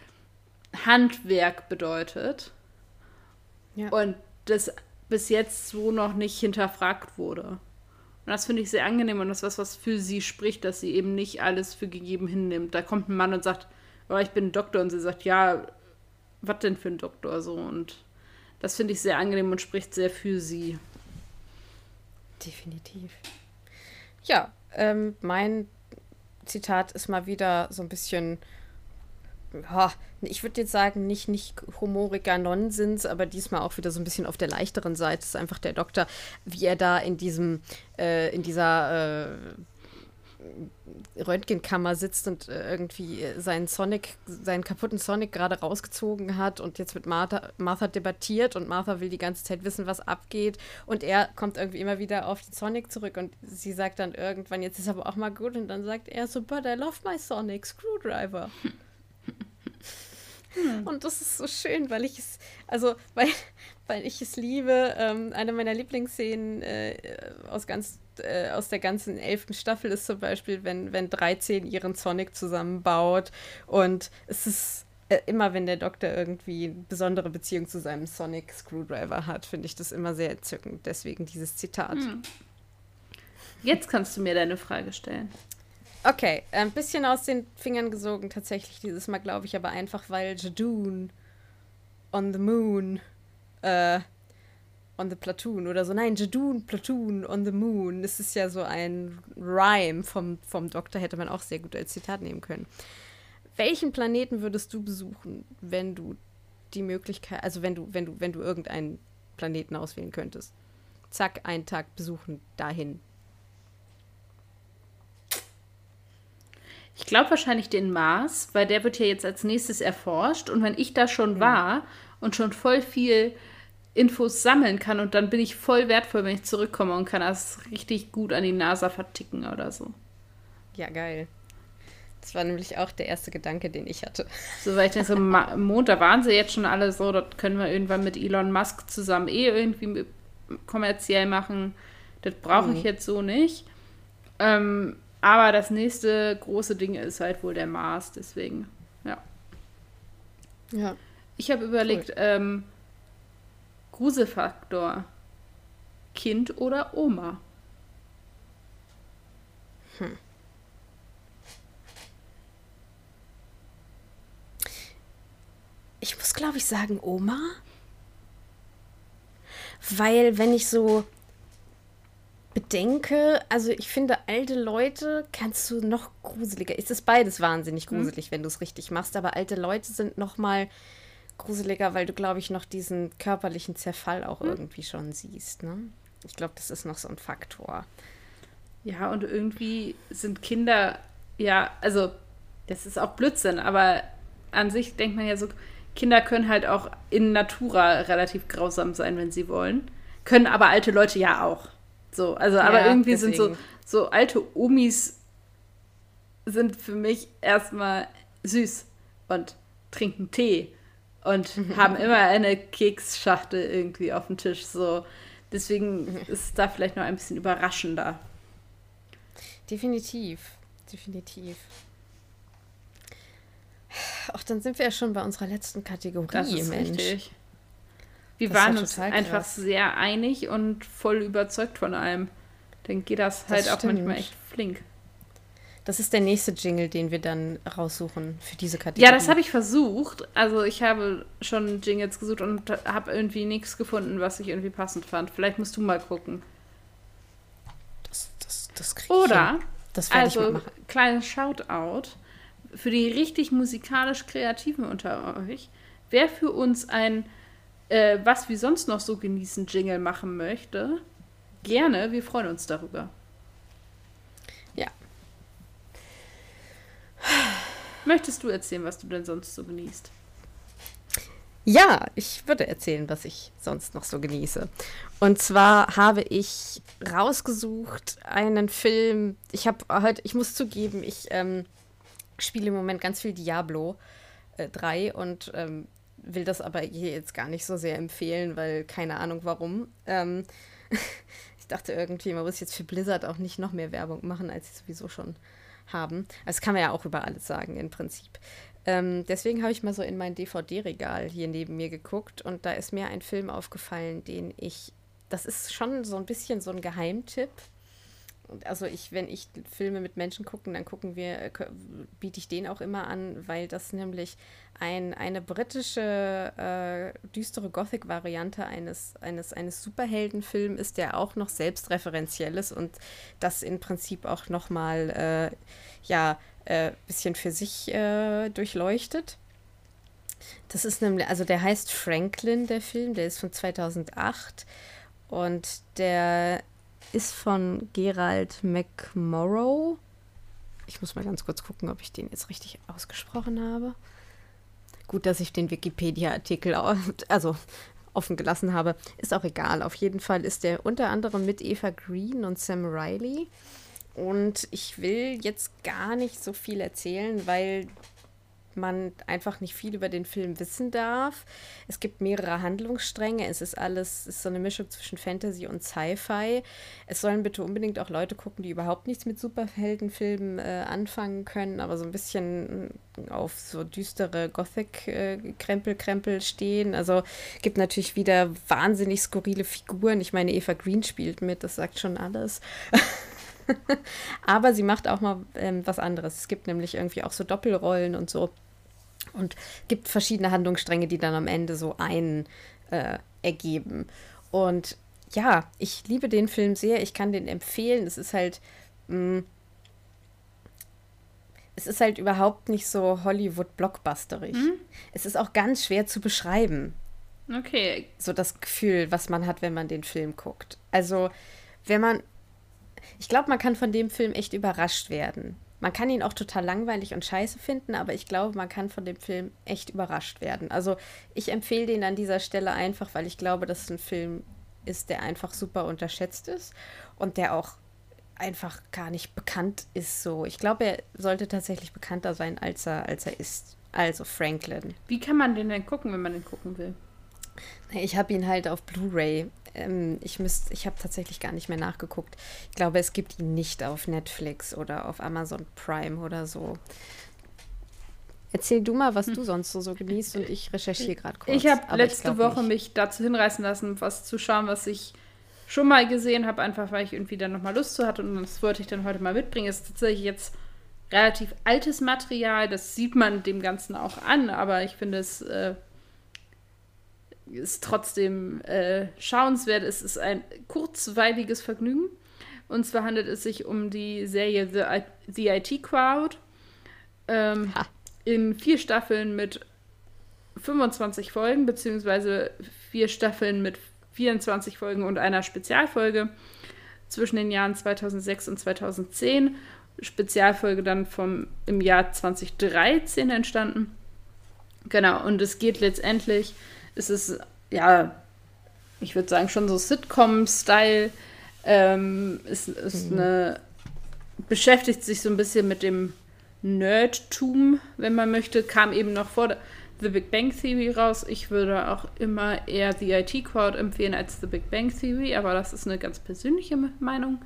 Handwerk bedeutet. Ja. Und das bis jetzt so noch nicht hinterfragt wurde. Und das finde ich sehr angenehm und das ist was, was für sie spricht, dass sie eben nicht alles für gegeben hinnimmt. Da kommt ein Mann und sagt, oh, ich bin ein Doktor und sie sagt, ja, was denn für ein Doktor so und das finde ich sehr angenehm und spricht sehr für sie. Definitiv. Ja, ähm, mein Zitat ist mal wieder so ein bisschen, ich würde jetzt sagen, nicht, nicht humoriger Nonsens, aber diesmal auch wieder so ein bisschen auf der leichteren Seite. Das ist einfach der Doktor, wie er da in diesem, äh, in dieser äh, Röntgenkammer sitzt und äh, irgendwie seinen Sonic, seinen kaputten Sonic gerade rausgezogen hat und jetzt wird Martha, Martha debattiert und Martha will die ganze Zeit wissen, was abgeht und er kommt irgendwie immer wieder auf den Sonic zurück und sie sagt dann irgendwann, jetzt ist aber auch mal gut und dann sagt er so, but I love my Sonic Screwdriver. Hm. (laughs) Und das ist so schön, weil ich es, also, weil, (laughs) weil ich es liebe. Ähm, eine meiner Lieblingsszenen äh, aus ganz äh, aus der ganzen elften Staffel ist zum Beispiel, wenn, wenn 13 ihren Sonic zusammenbaut. Und es ist äh, immer, wenn der Doktor irgendwie eine besondere Beziehung zu seinem Sonic Screwdriver hat, finde ich das immer sehr entzückend. Deswegen dieses Zitat. Hm. Jetzt kannst du mir deine Frage stellen. Okay, ein bisschen aus den Fingern gesogen tatsächlich dieses Mal, glaube ich, aber einfach, weil Jadoon on the Moon äh, on the Platoon oder so. Nein, Jadoon Platoon on the Moon. Das ist ja so ein Rhyme vom, vom Doktor, hätte man auch sehr gut als Zitat nehmen können. Welchen Planeten würdest du besuchen, wenn du die Möglichkeit, also wenn du, wenn du, wenn du irgendeinen Planeten auswählen könntest? Zack, einen Tag besuchen dahin. Ich glaube wahrscheinlich den Mars, weil der wird ja jetzt als nächstes erforscht. Und wenn ich da schon mhm. war und schon voll viel Infos sammeln kann und dann bin ich voll wertvoll, wenn ich zurückkomme und kann das richtig gut an die NASA verticken oder so. Ja, geil. Das war nämlich auch der erste Gedanke, den ich hatte. So, weil ich denke, so, Mond, da waren sie jetzt schon alle so, das können wir irgendwann mit Elon Musk zusammen eh irgendwie kommerziell machen. Das brauche ich mhm. jetzt so nicht. Ähm, aber das nächste große Ding ist halt wohl der Mars, deswegen, ja. Ja. Ich habe überlegt, cool. ähm, Gruselfaktor. Kind oder Oma? Hm. Ich muss, glaube ich, sagen Oma. Weil, wenn ich so bedenke, also ich finde, alte Leute kannst du noch gruseliger. Es ist beides wahnsinnig hm. gruselig, hm. wenn du es richtig machst, aber alte Leute sind noch mal gruseliger, weil du, glaube ich, noch diesen körperlichen Zerfall auch hm. irgendwie schon siehst. Ne? Ich glaube, das ist noch so ein Faktor. Ja, und irgendwie sind Kinder, ja, also das ist auch Blödsinn, aber an sich denkt man ja so, Kinder können halt auch in Natura relativ grausam sein, wenn sie wollen. können aber alte Leute ja auch. So, also, aber Ja, irgendwie sind so, deswegen. so alte Omis sind für mich erstmal süß und trinken Tee und (laughs) haben immer eine Keksschachtel irgendwie auf dem Tisch. So. Deswegen ist es da vielleicht noch ein bisschen überraschender. Definitiv. Definitiv. Ach, dann sind wir ja schon bei unserer letzten Kategorie, Das ist Mensch. richtig. Wir Das waren uns einfach krass. sehr einig und voll überzeugt von allem. Dann geht das Das halt auch manchmal echt flink. Das ist der nächste Jingle, den wir dann raussuchen für diese Kategorie. Ja, das habe ich versucht. Also ich habe schon Jingles gesucht und habe irgendwie nichts gefunden, was ich irgendwie passend fand. Vielleicht musst du mal gucken. Das, das, das krieg ich hin. Oder, Das werde ich also mal machen. kleines Shoutout für die richtig musikalisch Kreativen unter euch. Wer für uns ein äh, Was wir sonst noch so genießen Jingle machen möchte, gerne. Wir freuen uns darüber. Möchtest du erzählen, was du denn sonst so genießt? Ja, ich würde erzählen, was ich sonst noch so genieße. Und zwar habe ich rausgesucht einen Film. Ich habe heute, ich muss zugeben, ich ähm, spiele im Moment ganz viel Diablo äh, 3 und ähm, will das aber hier jetzt gar nicht so sehr empfehlen, weil keine Ahnung warum. Ähm, (laughs) ich dachte irgendwie, man muss jetzt für Blizzard auch nicht noch mehr Werbung machen, als sie sowieso schon haben. Das kann man ja auch über alles sagen im Prinzip. Ähm, deswegen habe ich mal so in mein DVD-Regal hier neben mir geguckt und da ist mir ein Film aufgefallen, den ich, das ist schon so ein bisschen so ein Geheimtipp. Also ich, wenn ich Filme mit Menschen gucken, dann gucken wir, äh, biete ich den auch immer an, weil das nämlich ein, eine britische äh, düstere Gothic-Variante eines, eines, eines Superheldenfilms ist, der auch noch selbstreferenziell ist und das im Prinzip auch nochmal, äh, ja, äh, bisschen für sich äh, durchleuchtet. Das ist nämlich, also der heißt Franklin, der Film, der ist von 2008 und der ist von Gerald McMorrow. Ich muss mal ganz kurz gucken, ob ich den jetzt richtig ausgesprochen habe. Gut, dass ich den Wikipedia-Artikel also offen gelassen habe. Ist auch egal. Auf jeden Fall ist der unter anderem mit Eva Green und Sam Riley. Und ich will jetzt gar nicht so viel erzählen, weil man einfach nicht viel über den Film wissen darf. Es gibt mehrere Handlungsstränge. Es ist alles, es ist so eine Mischung zwischen Fantasy und Sci-Fi. Es sollen bitte unbedingt auch Leute gucken, die überhaupt nichts mit Superheldenfilmen äh, anfangen können, aber so ein bisschen auf so düstere Gothic-Krempel-Krempel stehen. Also gibt natürlich wieder wahnsinnig skurrile Figuren. Ich meine, Eva Green spielt mit, das sagt schon alles. (laughs) Aber sie macht auch mal ähm, was anderes. Es gibt nämlich irgendwie auch so Doppelrollen und so. Und gibt verschiedene Handlungsstränge, die dann am Ende so einen äh, ergeben. Und ja, ich liebe den Film sehr. Ich kann den empfehlen. Es ist halt. Mh, es ist halt überhaupt nicht so Hollywood-Blockbusterig. Es ist auch ganz schwer zu beschreiben Okay. so das Gefühl, was man hat, wenn man den Film guckt. Also, wenn man. Ich glaube, man kann von dem Film echt überrascht werden. Man kann ihn auch total langweilig und scheiße finden, aber ich glaube, man kann von dem Film echt überrascht werden. Also, ich empfehle den an dieser Stelle einfach, weil ich glaube, dass es ein Film ist, der einfach super unterschätzt ist und der auch einfach gar nicht bekannt ist so. Ich glaube, er sollte tatsächlich bekannter sein, als er, als er ist. Also Franklin. Wie kann man den denn gucken, wenn man den gucken will? Ich habe ihn halt auf Blu-ray. Ähm, ich müsst, ich habe tatsächlich gar nicht mehr nachgeguckt. Ich glaube, es gibt ihn nicht auf Netflix oder auf Amazon Prime oder so. Erzähl du mal, was du sonst so, so genießt und ich recherchiere gerade kurz. Hm. Ich habe letzte glaub Woche nicht. mich dazu hinreißen lassen, was zu schauen, was ich schon mal gesehen habe, einfach weil ich irgendwie dann nochmal Lust zu hatte und das wollte ich dann heute mal mitbringen. Es ist tatsächlich jetzt relativ altes Material, das sieht man dem Ganzen auch an, aber ich finde es äh, ist trotzdem äh, schauenswert. Es ist ein kurzweiliges Vergnügen. Und zwar handelt es sich um die Serie The, I The IT Crowd. Ähm, in vier Staffeln mit 25 Folgen, beziehungsweise vier Staffeln mit 24 Folgen und einer Spezialfolge zwischen den Jahren 2006 und 2010. Spezialfolge dann vom, im Jahr 2013 entstanden. Genau, und es geht letztendlich, es ist ja ich würde sagen, schon so Sitcom-Style. Ähm, ist, ist mhm. eine, beschäftigt sich so ein bisschen mit dem Nerdtum, wenn man möchte, kam eben noch vor The Big Bang Theory raus. Ich würde auch immer eher The IT Crowd empfehlen als The Big Bang Theory, aber das ist eine ganz persönliche Meinung.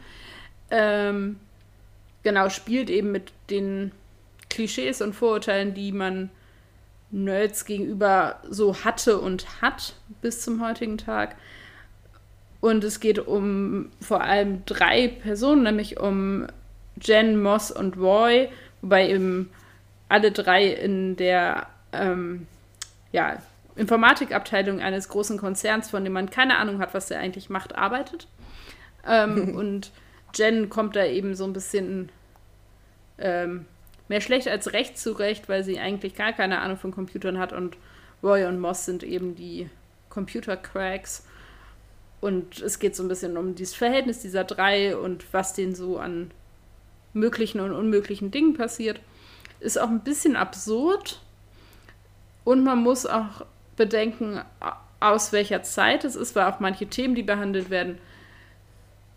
Ähm, genau, spielt eben mit den Klischees und Vorurteilen, die man Nerds gegenüber so hatte und hat bis zum heutigen Tag. Und es geht um vor allem drei Personen, nämlich um Jen, Moss und Roy, wobei eben alle drei in der ähm, ja, Informatikabteilung eines großen Konzerns, von dem man keine Ahnung hat, was er eigentlich macht, arbeitet. Ähm, (laughs) und Jen kommt da eben so ein bisschen ähm, mehr schlecht als recht zurecht, weil sie eigentlich gar keine Ahnung von Computern hat und Roy und Moss sind eben die Computer-Cracks. Und es geht so ein bisschen um dieses Verhältnis dieser drei und was denen so an möglichen und unmöglichen Dingen passiert. Ist auch ein bisschen absurd. Und man muss auch bedenken, aus welcher Zeit es ist, weil auch manche Themen, die behandelt werden,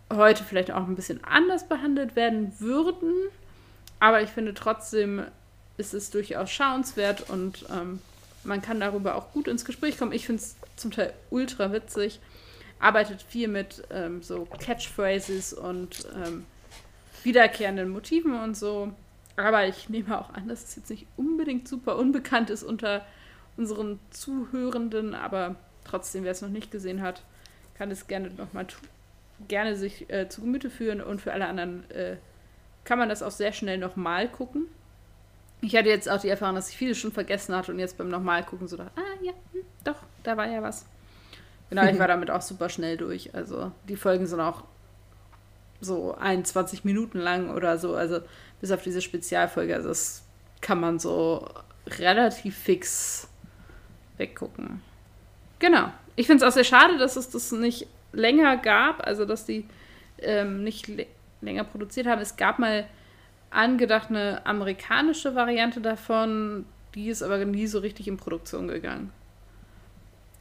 heute vielleicht auch ein bisschen anders behandelt werden würden. Aber ich finde trotzdem ist es durchaus schauenswert und ähm, man kann darüber auch gut ins Gespräch kommen. Ich finde es zum Teil ultra witzig. Arbeitet viel mit ähm, so Catchphrases und ähm, wiederkehrenden Motiven und so. Aber ich nehme auch an, dass es jetzt nicht unbedingt super unbekannt ist unter unseren Zuhörenden, aber trotzdem, wer es noch nicht gesehen hat, kann es gerne nochmal gerne sich äh, zu Gemüte führen und für alle anderen äh, kann man das auch sehr schnell nochmal gucken. Ich hatte jetzt auch die Erfahrung, dass ich vieles schon vergessen hatte und jetzt beim nochmal gucken so dachte, ah ja, hm, doch, da war ja was. Genau, ich war (laughs) damit auch super schnell durch. Also die Folgen sind auch so 21 Minuten lang oder so, also bis auf diese Spezialfolge. Also das kann man so relativ fix weggucken. Genau. Ich finde es auch sehr schade, dass es das nicht länger gab, also dass die ähm, nicht länger produziert haben. Es gab mal angedacht eine amerikanische Variante davon, die ist aber nie so richtig in Produktion gegangen.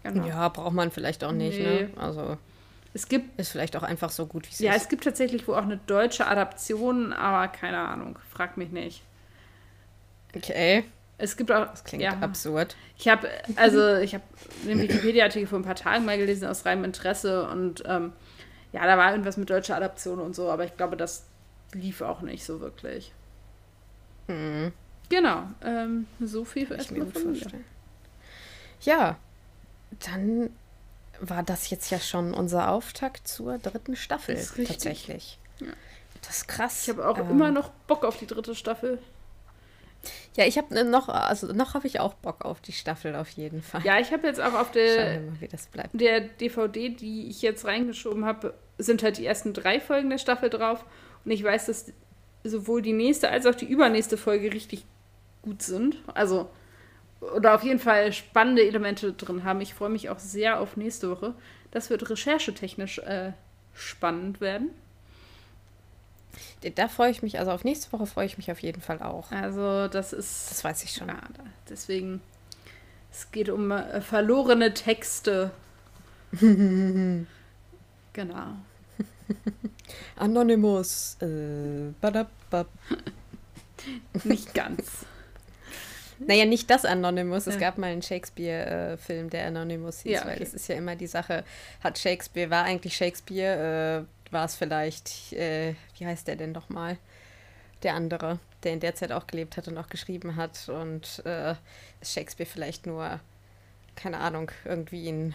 Genau. Ja, braucht man vielleicht auch nicht, ne? nee. ne? Also es gibt ist vielleicht auch einfach so gut wie es ja, ist. Ja, es gibt tatsächlich wohl auch eine deutsche Adaption, aber keine Ahnung, frag mich nicht. Okay. Es gibt auch. Das klingt ja, absurd. Ich habe, also ich habe den (clears throat) Wikipedia-Artikel vor ein paar Tagen mal gelesen aus reinem Interesse und ähm, ja, da war irgendwas mit deutscher Adaption und so, aber ich glaube, das lief auch nicht so wirklich. Mhm. Genau. Ähm, so viel für erstmal von mir. Ja, dann war das jetzt ja schon unser Auftakt zur dritten Staffel tatsächlich. Ja. Das ist krass. Ich habe auch ähm, immer noch Bock auf die dritte Staffel. Ja, ich habe noch, also noch habe ich auch Bock auf die Staffel auf jeden Fall. Ja, ich habe jetzt auch auf der, mal, der DVD, die ich jetzt reingeschoben habe, sind halt die ersten drei Folgen der Staffel drauf. Und ich weiß, dass sowohl die nächste als auch die übernächste Folge richtig gut sind. Also, oder auf jeden Fall spannende Elemente drin haben. Ich freue mich auch sehr auf nächste Woche. Das wird recherchetechnisch äh, spannend werden. Da freue ich mich, also auf nächste Woche freue ich mich auf jeden Fall auch. Also das ist. Das weiß ich schon. Ja, deswegen, es geht um äh, verlorene Texte. (laughs) genau. Anonymous. Äh, (laughs) nicht ganz. Naja, nicht das Anonymous. Es ja. gab mal einen Shakespeare-Film, äh, der Anonymous hieß, ja, okay. weil das ist ja immer die Sache, hat Shakespeare, war eigentlich Shakespeare, äh, war es vielleicht, äh, wie heißt der denn nochmal? Der andere, der in der Zeit auch gelebt hat und auch geschrieben hat. Und äh, ist Shakespeare vielleicht nur, keine Ahnung, irgendwie ein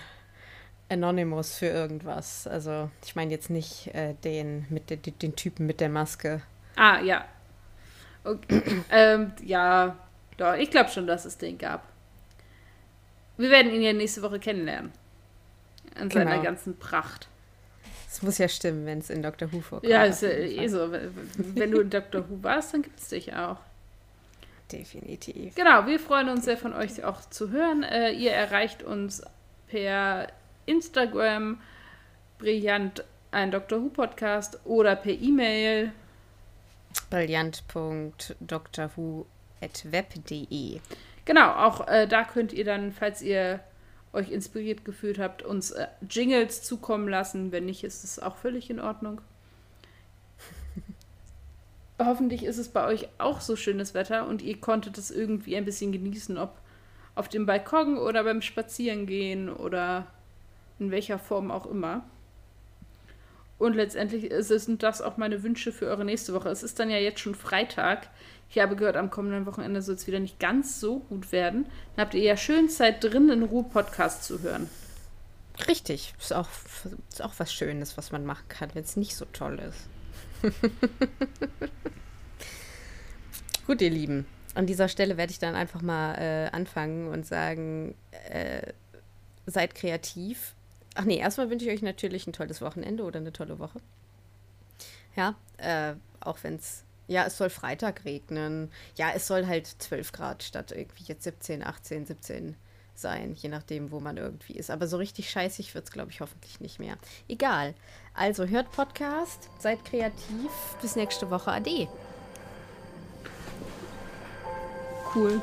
Anonymous für irgendwas. Also ich meine jetzt nicht äh, den mit de, den Typen mit der Maske. Ah, ja. Okay. (clears throat) ähm, ja, doch, ich glaube schon, dass es den gab. Wir werden ihn ja nächste Woche kennenlernen. In genau. seiner ganzen Pracht. Es muss ja stimmen, wenn es in Dr. Who vorkommt. Ja, ist eh so. Wenn du in Dr. Who warst, dann gibt es dich auch. Definitiv. Genau, wir freuen uns sehr von euch auch zu hören. Äh, ihr erreicht uns per Instagram brillant ein Dr. Who Podcast oder per E-Mail brillant.drwho.web.de. Genau, auch äh, da könnt ihr dann, falls ihr euch inspiriert gefühlt habt, uns äh, Jingles zukommen lassen. Wenn nicht, ist es auch völlig in Ordnung. (laughs) Hoffentlich ist es bei euch auch so schönes Wetter und ihr konntet es irgendwie ein bisschen genießen, ob auf dem Balkon oder beim Spazierengehen oder in welcher Form auch immer. Und letztendlich sind das auch meine Wünsche für eure nächste Woche. Es ist dann ja jetzt schon Freitag. Ich habe gehört, am kommenden Wochenende soll es wieder nicht ganz so gut werden. Dann habt ihr ja schön Zeit drin, in Ruhe Podcast zu hören. Richtig. Ist auch, ist auch was Schönes, was man machen kann, wenn es nicht so toll ist. (laughs) gut, ihr Lieben. An dieser Stelle werde ich dann einfach mal äh, anfangen und sagen, äh, seid kreativ, Ach nee, erstmal wünsche ich euch natürlich ein tolles Wochenende oder eine tolle Woche. Ja, äh, auch wenn es, ja, es soll Freitag regnen. Ja, es soll halt 12 Grad statt irgendwie jetzt 17, 18, 17 sein, je nachdem, wo man irgendwie ist. Aber so richtig scheißig wird es, glaube ich, hoffentlich nicht mehr. Egal. Also hört Podcast, seid kreativ. Bis nächste Woche. Ade. Cool.